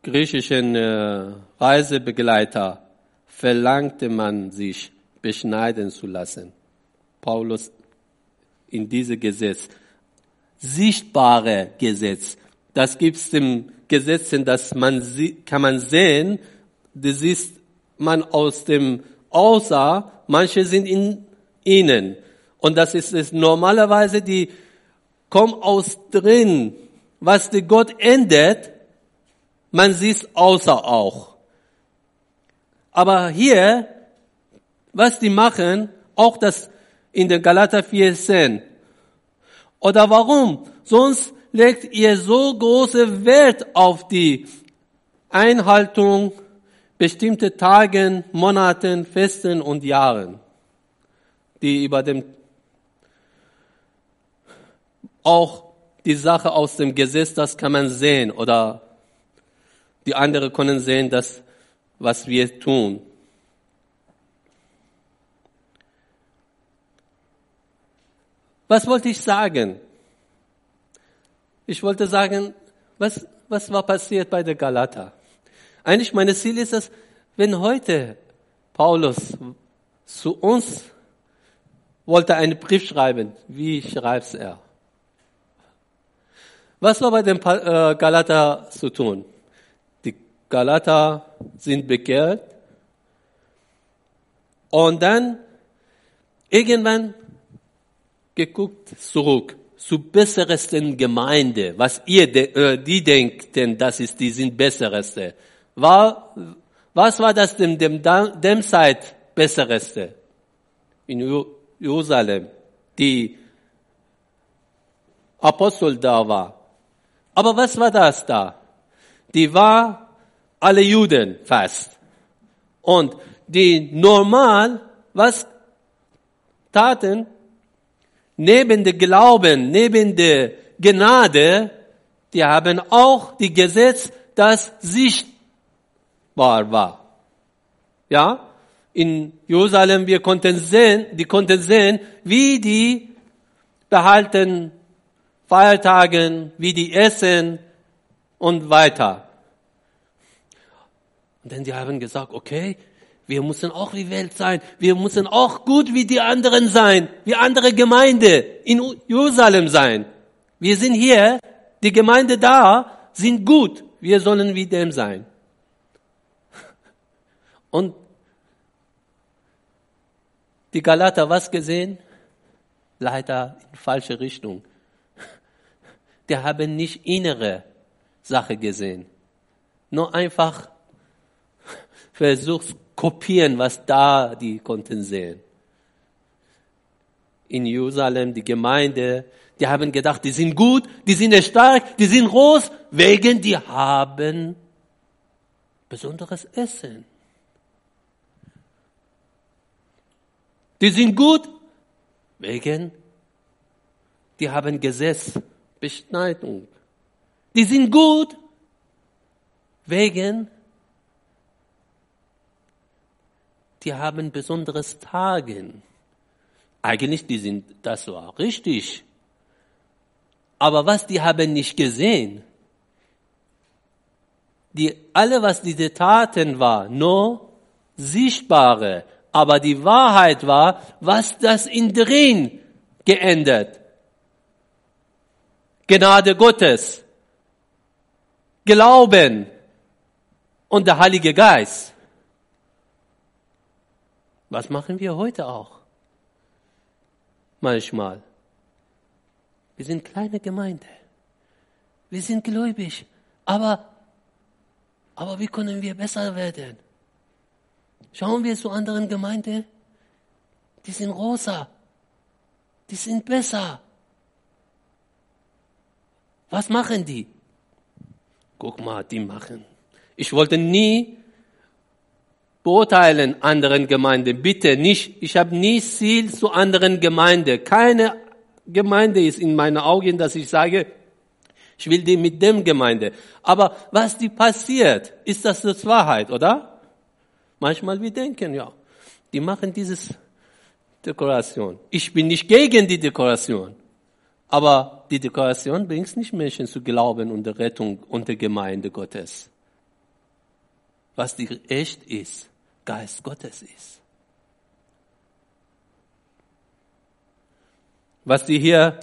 griechischen äh, Reisebegleiter, verlangte man sich beschneiden zu lassen. Paulus in diesem Gesetz. Sichtbare Gesetz. Das gibt's im Gesetzen, dass man kann man sehen, das ist man aus dem Außer, manche sind in ihnen. Und das ist es normalerweise, die kommen aus drin. Was die Gott ändert, man sieht außer auch. Aber hier, was die machen, auch das in der Galater 14. Oder warum? Sonst legt ihr so große Wert auf die Einhaltung bestimmter Tagen, Monaten, Festen und Jahren, die über dem auch die Sache aus dem Gesetz, das kann man sehen oder die anderen können sehen, das, was wir tun. Was wollte ich sagen? Ich wollte sagen, was, was war passiert bei der Galata? Eigentlich mein Ziel ist es, wenn heute Paulus zu uns wollte einen Brief schreiben, wie schreibt er? Was war bei den äh, Galater zu tun? Die Galater sind bekehrt und dann irgendwann geguckt zurück zu besseresten Gemeinde, was ihr, äh, die denken, das ist, die sind bessereste. War, was war das dem, dem, dem Zeit bessereste? In Jerusalem, die Apostel da war. Aber was war das da? Die war alle Juden fast. Und die normal, was taten, neben der Glauben, neben der Gnade, die haben auch die Gesetz, das sichtbar war. Ja, in Jerusalem, wir konnten sehen, die konnten sehen, wie die behalten Feiertagen, wie die essen und weiter. Und dann die haben gesagt, okay, wir müssen auch wie Welt sein. Wir müssen auch gut wie die anderen sein, wie andere Gemeinde in Jerusalem sein. Wir sind hier, die Gemeinde da sind gut. Wir sollen wie dem sein. Und die Galater was gesehen? Leider in falsche Richtung. Die haben nicht innere Sache gesehen. Nur einfach versucht kopieren, was da die konnten sehen. In Jerusalem, die Gemeinde, die haben gedacht, die sind gut, die sind stark, die sind groß, wegen die haben besonderes Essen. Die sind gut, wegen die haben Gesetz, Beschneidung. Die sind gut, wegen die haben besonderes Tagen. Eigentlich, die sind, das war richtig. Aber was die haben nicht gesehen, die, alle was diese Taten war, nur sichtbare, aber die Wahrheit war, was das in drin geändert. Gnade Gottes, Glauben und der Heilige Geist. Was machen wir heute auch? Manchmal. Wir sind kleine Gemeinde. Wir sind gläubig. Aber, aber wie können wir besser werden? Schauen wir zu anderen Gemeinden. Die sind rosa. Die sind besser. Was machen die? Guck mal, die machen. Ich wollte nie beurteilen anderen Gemeinden. Bitte nicht. Ich habe nie Ziel zu anderen Gemeinden. Keine Gemeinde ist in meinen Augen, dass ich sage, ich will die mit dem Gemeinde. Aber was die passiert, ist das das Wahrheit, oder? Manchmal wir denken, ja, die machen dieses Dekoration. Ich bin nicht gegen die Dekoration. Aber die Dekoration bringt nicht Menschen zu Glauben und der Rettung und der Gemeinde Gottes. Was die echt ist, Geist Gottes ist. Was die hier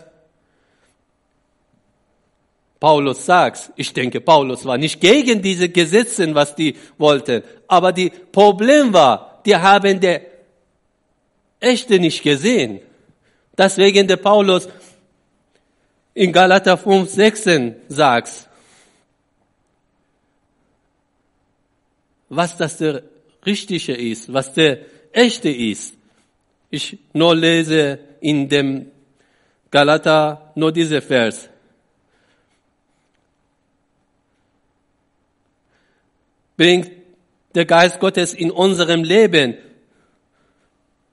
Paulus sagt, ich denke, Paulus war nicht gegen diese Gesetze, was die wollten, aber die Problem war, die haben der echte nicht gesehen. Deswegen der Paulus in Galater 5, 16 sagt, was das der Richtige ist, was der Echte ist. Ich nur lese in dem Galater nur diese Vers. Bringt der Geist Gottes in unserem Leben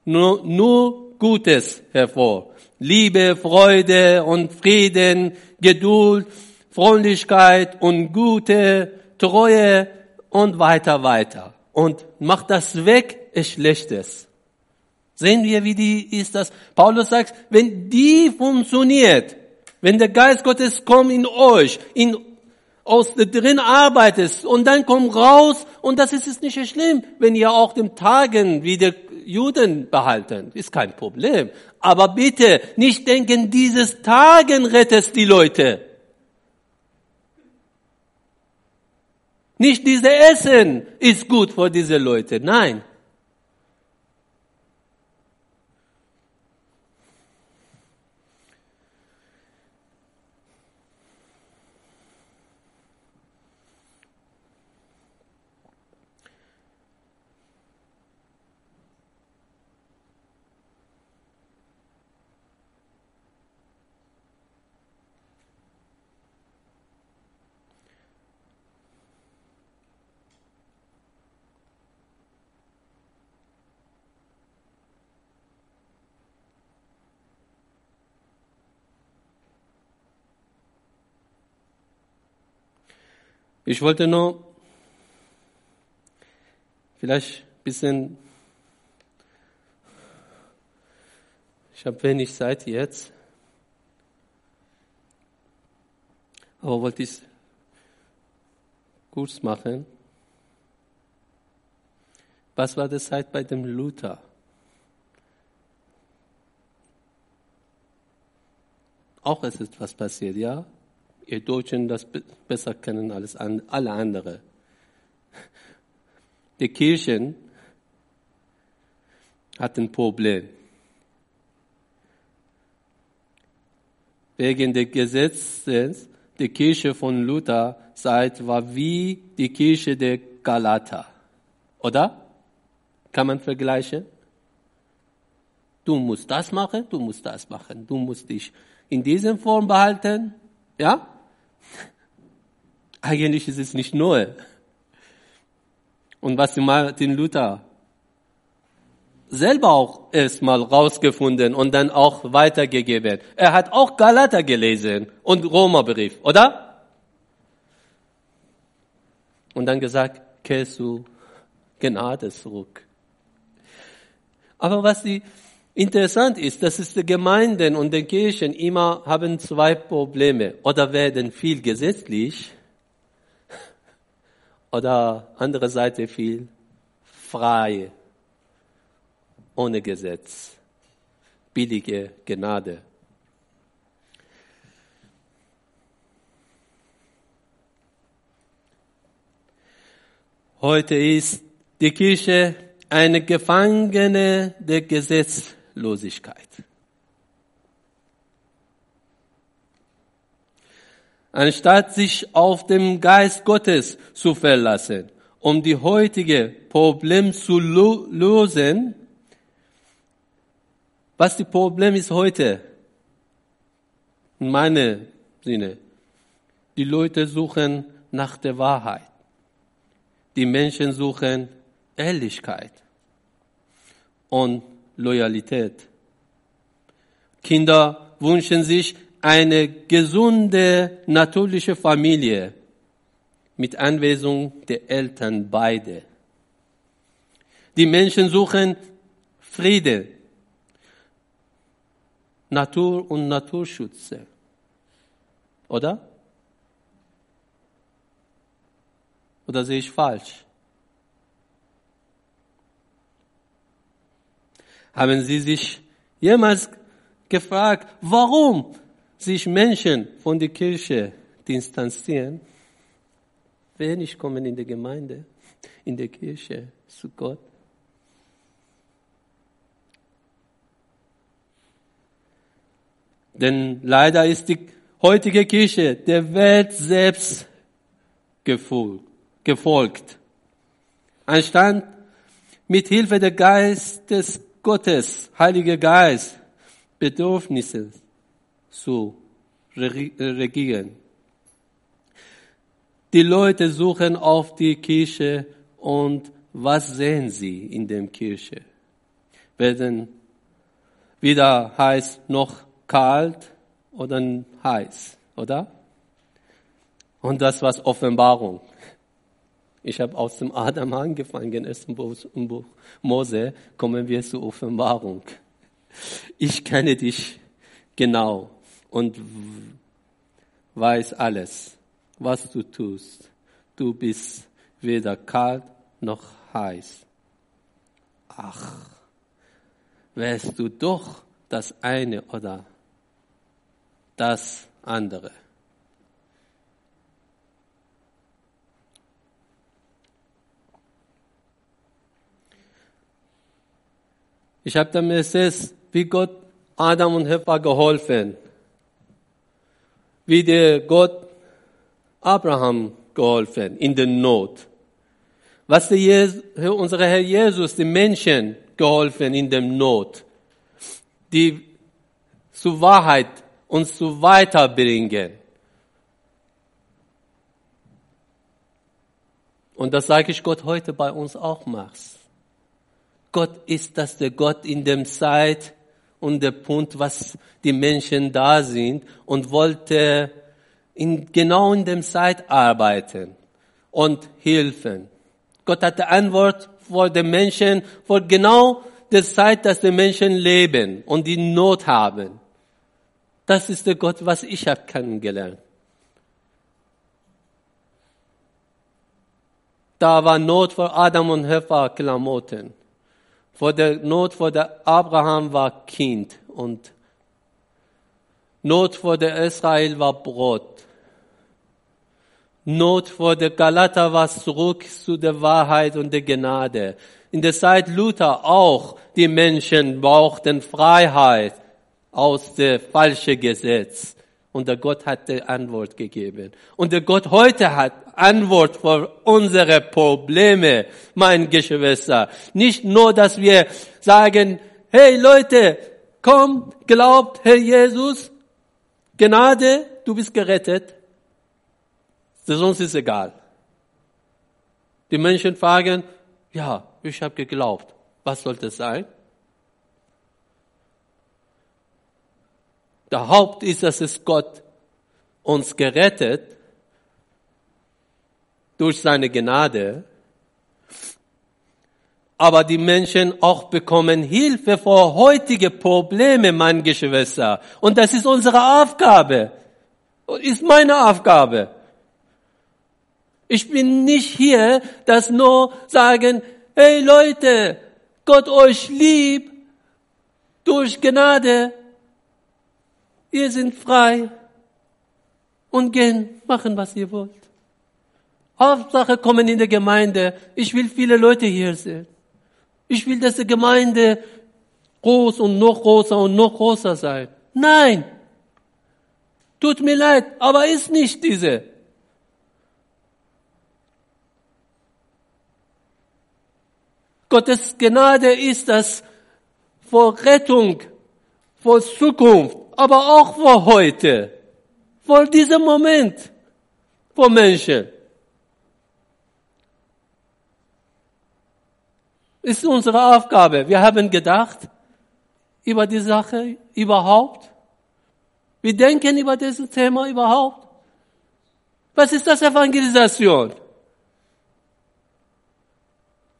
nur, nur Gutes hervor. Liebe, Freude und Frieden, Geduld, Freundlichkeit und Gute, Treue und weiter, weiter. Und macht das weg, es Schlechtes. Sehen wir, wie die ist das? Paulus sagt, wenn die funktioniert, wenn der Geist Gottes kommt in euch, in aus drin arbeitest und dann komm raus und das ist es nicht schlimm, wenn ihr auch den Tagen wie der Juden behalten, ist kein Problem. Aber bitte nicht denken, dieses Tagen rettest die Leute. Nicht diese Essen ist gut für diese Leute. Nein. Ich wollte nur vielleicht ein bisschen, ich habe wenig Zeit jetzt, aber wollte ich kurz machen. Was war die Zeit bei dem Luther? Auch ist etwas passiert, ja? Ihr Deutschen das besser kennen als alle anderen. Die Kirchen hatten ein Problem. Wegen des Gesetzes, die Kirche von Luther seit war wie die Kirche der Galater. Oder? Kann man vergleichen? Du musst das machen, du musst das machen, du musst dich in dieser Form behalten, ja? Eigentlich ist es nicht neu. Und was Martin Luther selber auch erstmal rausgefunden und dann auch weitergegeben. Er hat auch Galater gelesen und Romerbrief, oder? Und dann gesagt, kehrst du Gnade zurück. Aber was die Interessant ist, dass es die Gemeinden und die Kirchen immer haben zwei Probleme. Oder werden viel gesetzlich oder andere Seite viel frei, ohne Gesetz, billige Gnade. Heute ist die Kirche eine Gefangene der Gesetz Anstatt sich auf den Geist Gottes zu verlassen, um die heutige Problem zu lösen, was die Problem ist heute? In meinem Sinne. Die Leute suchen nach der Wahrheit. Die Menschen suchen Ehrlichkeit. Und Loyalität. Kinder wünschen sich eine gesunde, natürliche Familie mit Anwesenung der Eltern beide. Die Menschen suchen Friede. Natur und Naturschützer. Oder? Oder sehe ich falsch? Haben Sie sich jemals gefragt, warum sich Menschen von der Kirche distanzieren? Wenig kommen in die Gemeinde, in die Kirche zu Gott. Denn leider ist die heutige Kirche der Welt selbst gefolgt. Anstatt mit Hilfe des Geistes Gottes, Heiliger Geist, Bedürfnisse zu regieren. Die Leute suchen auf die Kirche und was sehen sie in der Kirche? Werden wieder heiß noch kalt oder heiß, oder? Und das war Offenbarung. Ich habe aus dem Adam angefangen, erst im Buch Mose kommen wir zur Offenbarung. Ich kenne dich genau und weiß alles, was du tust. Du bist weder kalt noch heiß. Ach, wärst du doch das eine oder das andere. Ich habe damit gesehen, wie Gott Adam und Eva geholfen, wie der Gott Abraham geholfen in der Not. Was der Jesus, unser Herr Jesus den Menschen geholfen in der Not, die zur Wahrheit uns zu weiterbringen. Und das sage ich Gott heute bei uns auch machst. Gott ist das der Gott in dem Zeit und der Punkt, was die Menschen da sind und wollte in, genau in dem Zeit arbeiten und helfen. Gott hatte Antwort vor den Menschen, vor genau der Zeit, dass die Menschen leben und die Not haben. Das ist der Gott, was ich habe kennengelernt. Da war Not vor Adam und Eva Klamotten. Vor der Not vor der Abraham war Kind und Not vor der Israel war Brot. Not vor der Galater war zurück zu der Wahrheit und der Gnade. In der Zeit Luther auch die Menschen brauchten Freiheit aus der falschen Gesetz. Und der Gott hat die Antwort gegeben. Und der Gott heute hat Antwort für unsere Probleme, mein Geschwister. Nicht nur, dass wir sagen, hey Leute, komm, glaubt, Herr Jesus, Gnade, du bist gerettet. Sonst ist egal. Die Menschen fragen, ja, ich habe geglaubt. Was soll das sein? Der Haupt ist, dass es Gott uns gerettet durch seine Gnade. Aber die Menschen auch bekommen Hilfe vor heutige Probleme, mein Geschwister. Und das ist unsere Aufgabe. Ist meine Aufgabe. Ich bin nicht hier, dass nur sagen, hey Leute, Gott euch lieb, durch Gnade, Ihr seid frei und gehen, machen, was ihr wollt. Hauptsache kommen in der Gemeinde. Ich will viele Leute hier sehen. Ich will, dass die Gemeinde groß und noch größer und noch größer sein. Nein. Tut mir leid, aber ist nicht diese. Gottes Gnade ist das vor Rettung, vor Zukunft, aber auch vor heute, vor diesem Moment, vor Menschen. Ist unsere Aufgabe. Wir haben gedacht über die Sache überhaupt. Wir denken über dieses Thema überhaupt. Was ist das Evangelisation?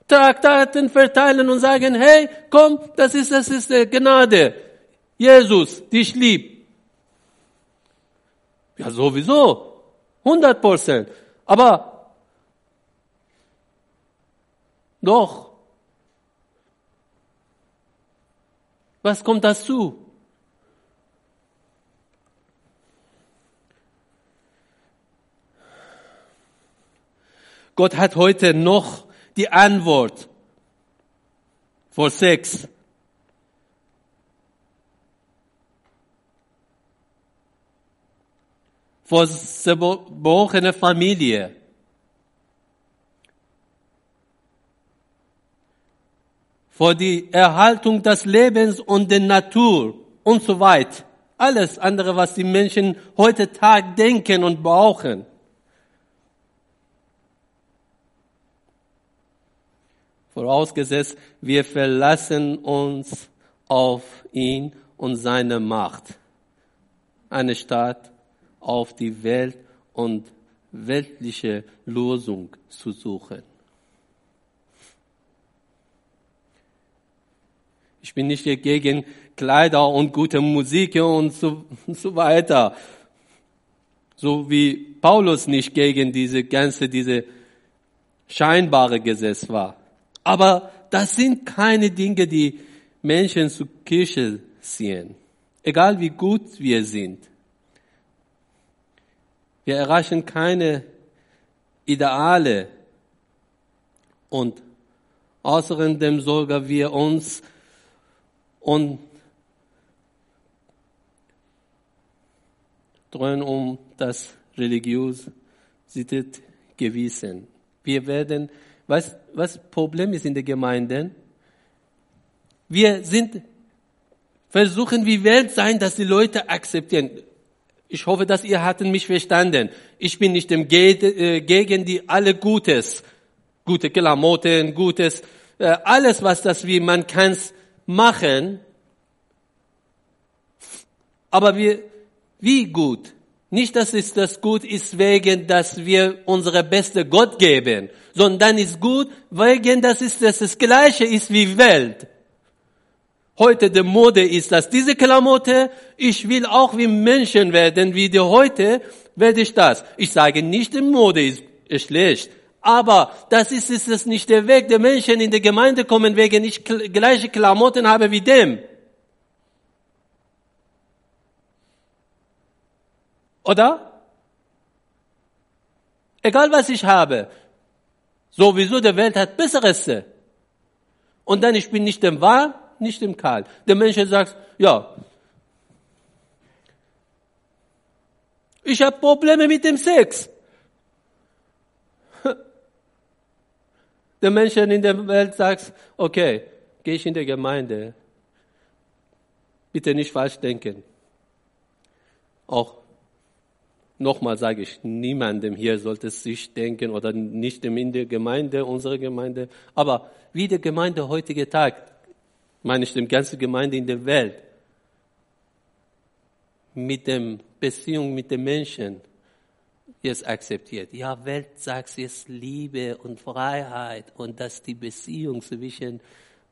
Traktaten verteilen und sagen, hey, komm, das ist, das ist Gnade. Jesus dich liebt. Ja, sowieso. 100 Prozent. Aber doch. Was kommt dazu? Gott hat heute noch die Antwort vor Sex. Vor zerbrochene Familie. Vor die Erhaltung des Lebens und der Natur und so weiter. Alles andere, was die Menschen heute Tag denken und brauchen. vorausgesetzt, wir verlassen uns auf ihn und seine Macht, Eine Stadt auf die Welt und weltliche Lösung zu suchen. Ich bin nicht gegen Kleider und gute Musik und so, so weiter. So wie Paulus nicht gegen diese ganze, diese scheinbare Gesetz war. Aber das sind keine Dinge, die Menschen zur Kirche ziehen. Egal wie gut wir sind. Wir erreichen keine Ideale und außerdem sorgen wir uns und drehen um das religiöse Gewissen. Wir werden was, was Problem ist in der Gemeinde? Wir sind, versuchen wie Welt sein, dass die Leute akzeptieren. Ich hoffe, dass ihr hatten mich verstanden. Ich bin nicht im Ge äh, gegen die alle Gutes, gute Klamotten, Gutes, äh, alles was das wie man kann's machen. Aber wir, wie gut? Nicht, dass es das gut ist wegen, dass wir unsere beste Gott geben, sondern ist gut wegen, dass es das Gleiche ist wie Welt. Heute die Mode ist das. Diese Klamotte, ich will auch wie Menschen werden, wie die heute, werde ich das. Ich sage nicht, die Mode ist schlecht. Aber das ist, ist es nicht der Weg der Menschen in die Gemeinde kommen, wegen ich gleiche Klamotten habe wie dem. Oder? Egal was ich habe. Sowieso der Welt hat Besseres. Und dann ich bin nicht im Warm, nicht im Kalt. Der Mensch sagt, ja, ich habe Probleme mit dem Sex. Der Mensch in der Welt sagt, okay, gehe ich in die Gemeinde. Bitte nicht falsch denken. Auch Nochmal sage ich, niemandem hier sollte sich denken oder nicht in der Gemeinde, unsere Gemeinde, aber wie die Gemeinde heutige Tag, meine ich die ganze Gemeinde in der Welt, mit dem Beziehung mit den Menschen jetzt akzeptiert. Ja, Welt sagt jetzt Liebe und Freiheit und dass die Beziehung zwischen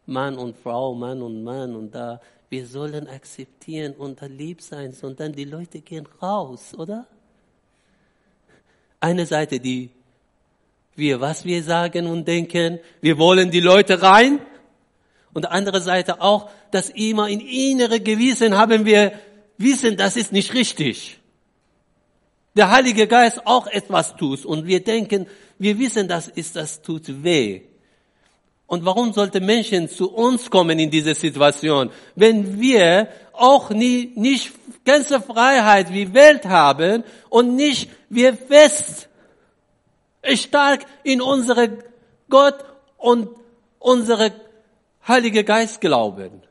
Mann und Frau, Mann und Mann und da, wir sollen akzeptieren und lieb sein, sondern die Leute gehen raus, oder? Eine Seite, die wir, was wir sagen und denken, wir wollen die Leute rein. Und andere Seite auch, dass immer in innere Gewissen haben wir wissen, das ist nicht richtig. Der Heilige Geist auch etwas tut und wir denken, wir wissen, das ist, das tut weh. Und warum sollte Menschen zu uns kommen in diese Situation, wenn wir auch nie, nicht ganze Freiheit wie Welt haben und nicht wir fest stark in unsere Gott und unsere Heilige Geist glauben.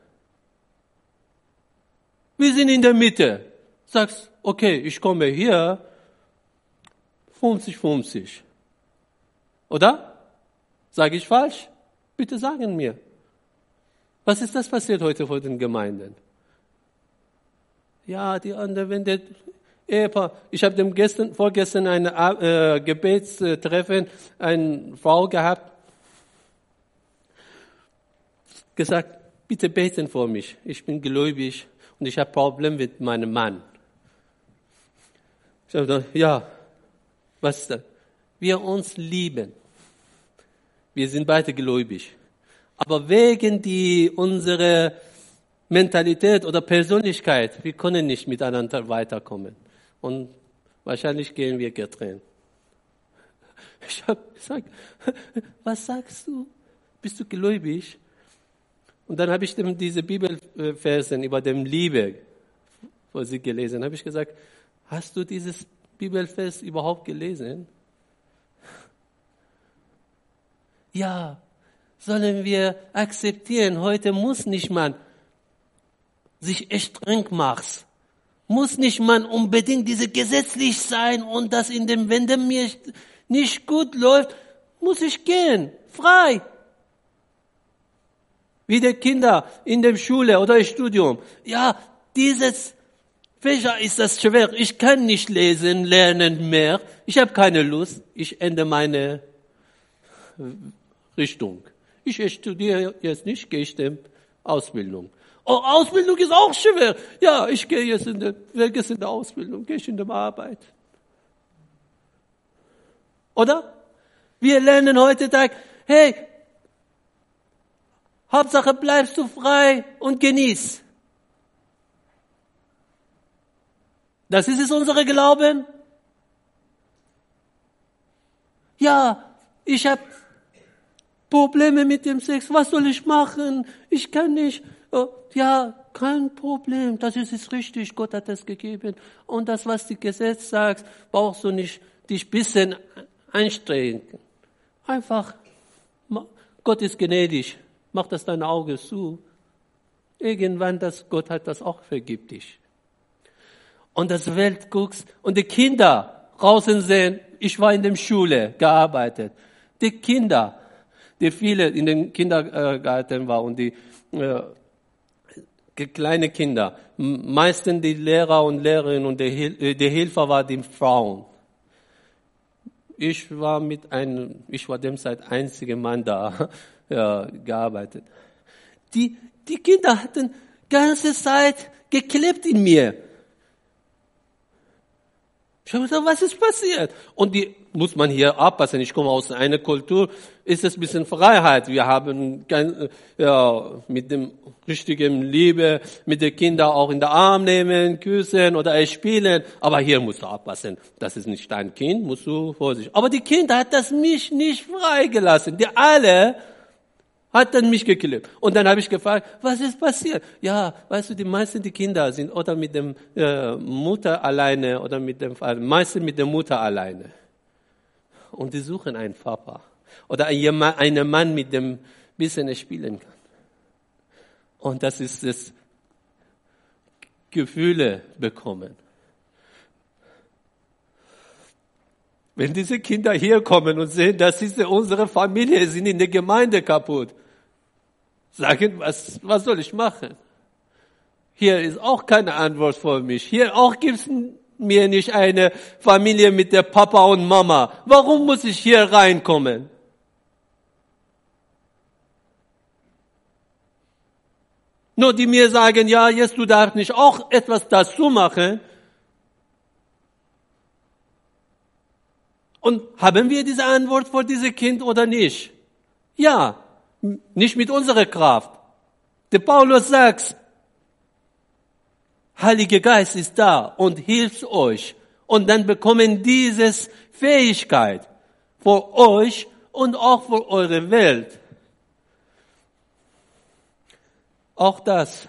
Wir sind in der Mitte. Sagst, okay, ich komme hier 50, 50. Oder? Sage ich falsch? Bitte sagen mir. Was ist das passiert heute vor den Gemeinden? Ja, die andere, wenn der Ehepaar, ich habe dem gestern, vorgestern ein äh, Gebetstreffen, eine Frau gehabt, gesagt, bitte beten vor mich, ich bin gläubig und ich habe Problem mit meinem Mann. Ich sage, ja, was ist das? Wir uns lieben. Wir sind beide gläubig. Aber wegen die, unserer Mentalität oder Persönlichkeit, wir können nicht miteinander weiterkommen. Und wahrscheinlich gehen wir getrennt. Ich habe gesagt, was sagst du? Bist du gläubig? Und dann habe ich dem diese Bibelversen über dem Liebe vor sie gelesen. Habe ich gesagt, hast du dieses Bibelvers überhaupt gelesen? Ja, sollen wir akzeptieren. Heute muss nicht man sich echt streng machen. Muss nicht man unbedingt diese gesetzlich sein und das in dem, wenn der mir nicht gut läuft, muss ich gehen. Frei. Wie die Kinder in der Schule oder im Studium. Ja, dieses Fächer ist das schwer. Ich kann nicht lesen, lernen mehr. Ich habe keine Lust. Ich ende meine Richtung. Ich studiere jetzt nicht, gehe ich in Ausbildung. Oh, Ausbildung ist auch schwer. Ja, ich gehe jetzt in der, welches in der Ausbildung, gehe ich in der Arbeit. Oder? Wir lernen heute Tag, hey, Hauptsache bleibst du frei und genieß. Das ist es unsere Glauben. Ja, ich habe Probleme mit dem Sex. Was soll ich machen? Ich kann nicht. Oh, ja, kein Problem. Das ist es richtig. Gott hat das gegeben. Und das, was die Gesetz sagt, brauchst du nicht dich bisschen einstrengen. Einfach, Gott ist gnädig. Mach das dein Auge zu. Irgendwann, das, Gott hat das auch vergibt dich. Und das Welt guckst und die Kinder draußen sehen. Ich war in der Schule gearbeitet. Die Kinder, die viele in den Kindergarten waren und die äh, kleine Kinder, meistens die Lehrer und Lehrerinnen und die, äh, die Helfer waren die Frauen. Ich war mit einem, ich war dem Zeit einzige Mann da ja, gearbeitet. Die, die Kinder hatten ganze Zeit geklebt in mir. Ich habe gesagt, was ist passiert? Und die muss man hier abpassen. Ich komme aus einer Kultur, ist es ein bisschen Freiheit. Wir haben kein, ja, mit dem richtigen Liebe, mit den Kindern auch in der Arm nehmen, küssen oder spielen. Aber hier musst du abpassen. Das ist nicht dein Kind, musst du vorsichtig. Aber die Kinder hat das mich nicht freigelassen. Die alle hat dann mich geklebt. Und dann habe ich gefragt, was ist passiert? Ja, weißt du, die meisten die Kinder sind oder mit dem äh, Mutter alleine oder mit dem Vater, meistens mit der Mutter alleine. Und die suchen einen Papa oder einen Mann, mit dem bisschen spielen kann. Und das ist das Gefühle bekommen. Wenn diese Kinder hier kommen und sehen, dass diese unsere Familie sind in der Gemeinde kaputt, sagen, was, was soll ich machen? Hier ist auch keine Antwort für mich. Hier auch gibt's mir nicht eine Familie mit der Papa und Mama. Warum muss ich hier reinkommen? Nur die mir sagen, ja, jetzt du darfst nicht auch etwas dazu machen. Und haben wir diese Antwort für dieses Kind oder nicht? Ja, nicht mit unserer Kraft. Der Paulus sagt, Heiliger Geist ist da und hilft euch. Und dann bekommen dieses Fähigkeit für euch und auch für eure Welt. Auch das.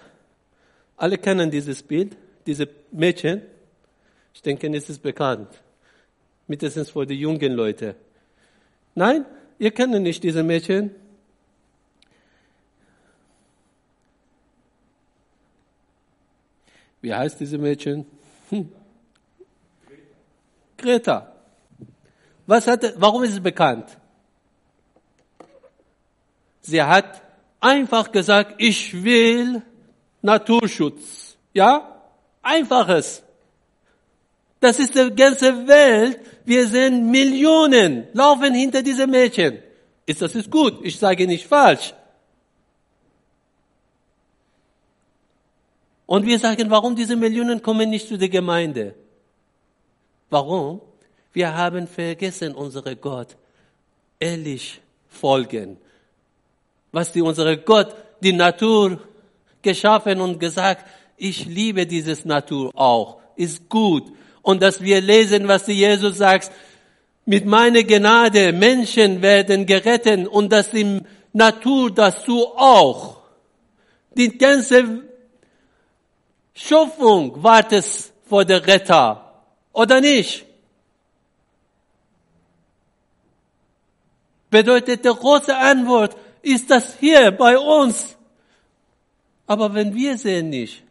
Alle kennen dieses Bild, diese Mädchen. Ich denke, es ist bekannt. Mindestens für die jungen Leute. Nein, ihr kennt nicht diese Mädchen. Wie heißt diese Mädchen? Hm. Greta. Was hat, warum ist es bekannt? Sie hat einfach gesagt, ich will Naturschutz. Ja? Einfaches. Das ist die ganze Welt. Wir sind Millionen, laufen hinter diese Mädchen. Ist das ist gut? Ich sage nicht falsch. Und wir sagen, warum diese Millionen kommen nicht zu der Gemeinde? Warum? Wir haben vergessen, unsere Gott ehrlich folgen. Was die unsere Gott, die Natur geschaffen und gesagt, ich liebe dieses Natur auch, ist gut. Und dass wir lesen, was die Jesus sagt, mit meiner Gnade Menschen werden gerettet und dass die Natur dazu auch. Die ganze Schöpfung wartet vor der Retter. Oder nicht? Bedeutet der große Antwort, ist das hier bei uns. Aber wenn wir sehen nicht,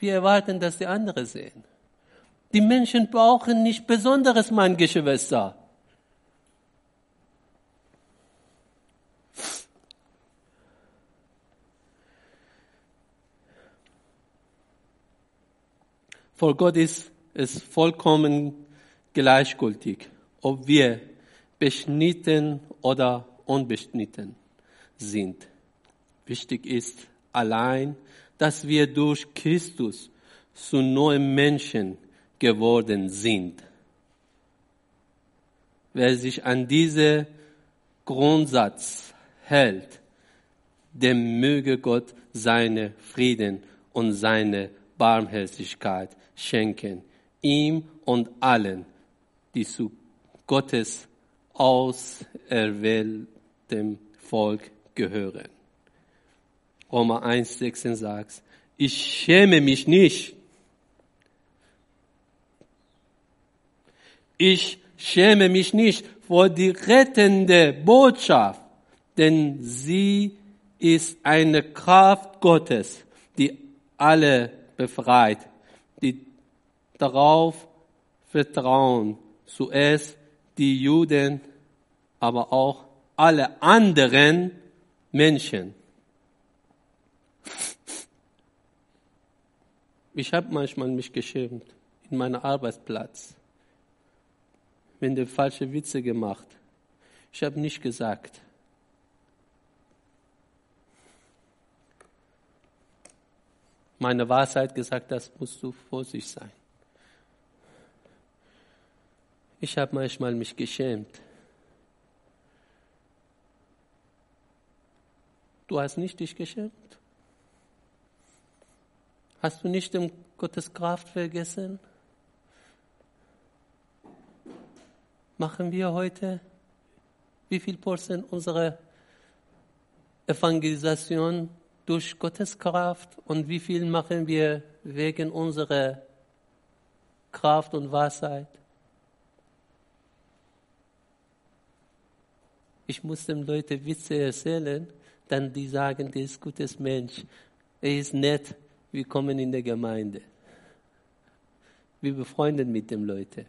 wir erwarten, dass die anderen sehen. Die Menschen brauchen nicht Besonderes, mein Geschwister. Vor Gott ist es vollkommen gleichgültig, ob wir beschnitten oder unbeschnitten sind. Wichtig ist allein, dass wir durch Christus zu neuen Menschen geworden sind. Wer sich an diese Grundsatz hält, dem möge Gott seine Frieden und seine Barmherzigkeit schenken, ihm und allen, die zu Gottes auserwähltem Volk gehören. Roma 1, 16 sagt, ich schäme mich nicht. Ich schäme mich nicht vor die rettende Botschaft, denn sie ist eine Kraft Gottes, die alle befreit, darauf vertrauen, zuerst die Juden, aber auch alle anderen Menschen. Ich habe manchmal mich geschämt in meinem Arbeitsplatz, wenn der falsche Witze gemacht. Ich habe nicht gesagt. Meine Wahrheit gesagt, das musst du vorsichtig sein. Ich habe manchmal mich geschämt. Du hast nicht dich geschämt? Hast du nicht dem Gottes Kraft vergessen? Machen wir heute wie viel Prozent unserer Evangelisation durch Gottes Kraft und wie viel machen wir wegen unserer Kraft und Wahrheit? Ich muss den Leuten Witze erzählen, dann die sagen, der ist ein gutes Mensch. Er ist nett. Wir kommen in der Gemeinde. Wir befreunden mit den Leuten.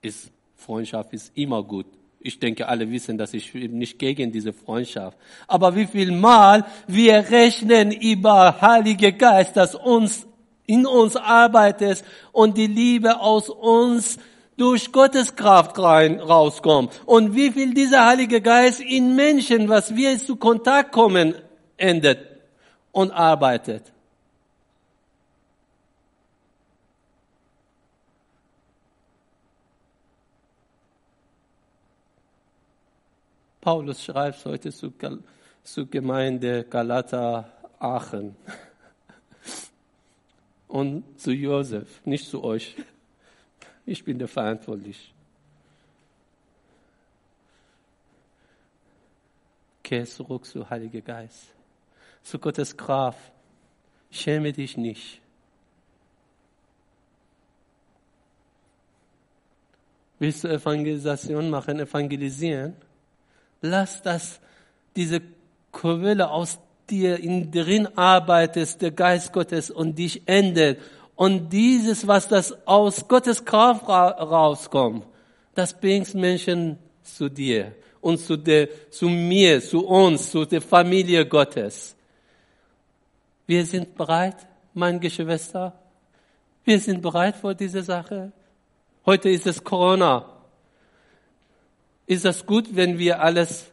Ist, Freundschaft ist immer gut. Ich denke, alle wissen, dass ich nicht gegen diese Freundschaft. Aber wie viel Mal wir rechnen über Heilige Geist, dass uns in uns arbeitet und die Liebe aus uns durch Gottes Kraft rein, rauskommt. Und wie viel dieser Heilige Geist in Menschen, was wir zu Kontakt kommen, endet und arbeitet. Paulus schreibt heute zu, zur Gemeinde Galata Aachen und zu Josef, nicht zu euch. Ich bin der verantwortlich. Kehr zurück zu Heiliger Geist, zu Gottes Kraft. Schäme dich nicht. Willst du Evangelisation machen, evangelisieren? Lass das, diese Quelle aus dir in drin arbeitet, der Geist Gottes und dich ändert und dieses, was das aus Gottes Kraft rauskommt, das bringt Menschen zu dir und zu, der, zu mir, zu uns, zu der Familie Gottes. Wir sind bereit, mein Geschwister. Wir sind bereit vor dieser Sache. Heute ist es Corona. Ist das gut, wenn wir alles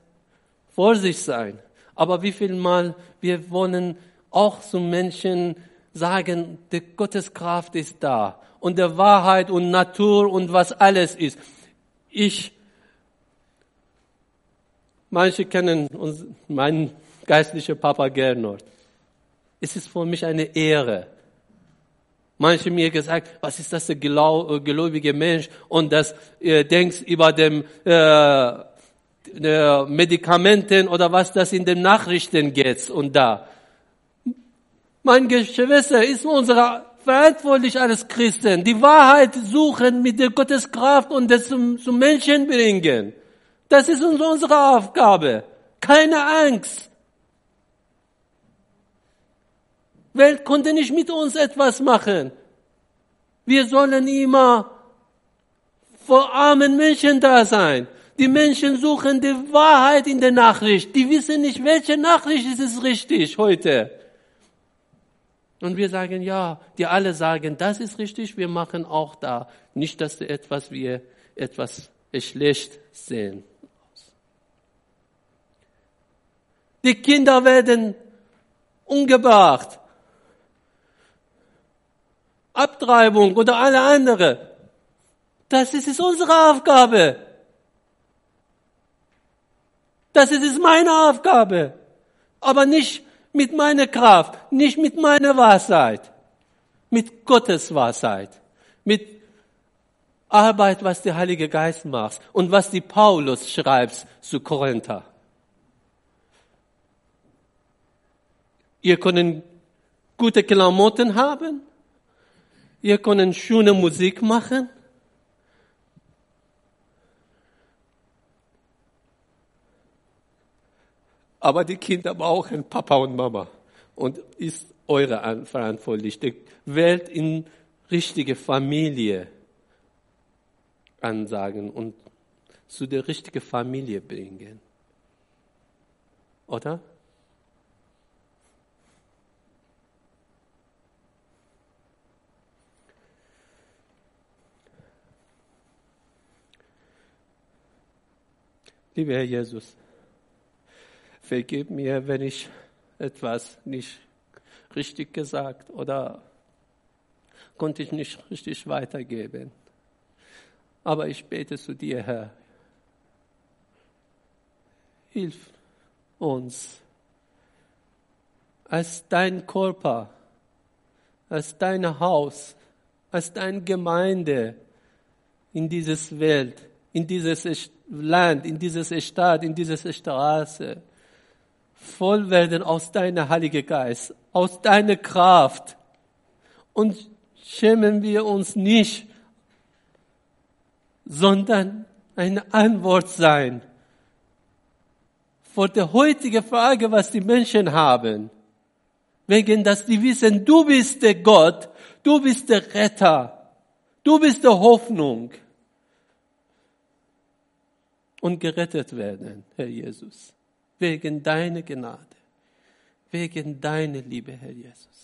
vor sich sein? Aber wie viel Mal wir wollen auch zu Menschen sagen, die Gotteskraft ist da und der Wahrheit und Natur und was alles ist. Ich, manche kennen uns, meinen geistlichen Papa Gernot. Es ist für mich eine Ehre. Manche mir gesagt, was ist das der gläubige Mensch und das äh, denkst über dem äh, Medikamenten oder was das in den Nachrichten geht und da. Mein Geschwister ist unsere verantwortlich als Christen, die Wahrheit suchen mit der Gotteskraft und das zum, zum Menschen bringen. Das ist unsere Aufgabe. Keine Angst. Welt konnte nicht mit uns etwas machen. Wir sollen immer vor armen Menschen da sein. Die Menschen suchen die Wahrheit in der Nachricht. Die wissen nicht, welche Nachricht ist es richtig heute. Und wir sagen, ja, die alle sagen, das ist richtig, wir machen auch da. Nicht, dass etwas wir etwas schlecht sehen. Die Kinder werden umgebracht. Abtreibung oder alle andere. Das ist unsere Aufgabe. Das ist meine Aufgabe. Aber nicht mit meiner Kraft, nicht mit meiner Wahrheit, mit Gottes Wahrheit, mit Arbeit, was der Heilige Geist macht und was die Paulus schreibt zu Korinther. Ihr könnt gute Klamotten haben, ihr könnt schöne Musik machen, Aber die Kinder brauchen Papa und Mama. Und ist eure Verantwortlichkeit. Welt in richtige Familie ansagen und zu der richtigen Familie bringen. Oder? Lieber Herr Jesus, vergib mir, wenn ich etwas nicht richtig gesagt oder konnte ich nicht richtig weitergeben. Aber ich bete zu dir, Herr. Hilf uns als dein Körper, als dein Haus, als deine Gemeinde in dieses Welt, in dieses Land, in dieses Stadt, in diese Straße voll werden aus deiner Heilige Geist, aus deiner Kraft. Und schämen wir uns nicht, sondern eine Antwort sein vor der heutigen Frage, was die Menschen haben. Wegen, dass die wissen, du bist der Gott, du bist der Retter, du bist der Hoffnung. Und gerettet werden, Herr Jesus wegen deiner Gnade, wegen deiner Liebe, Herr Jesus.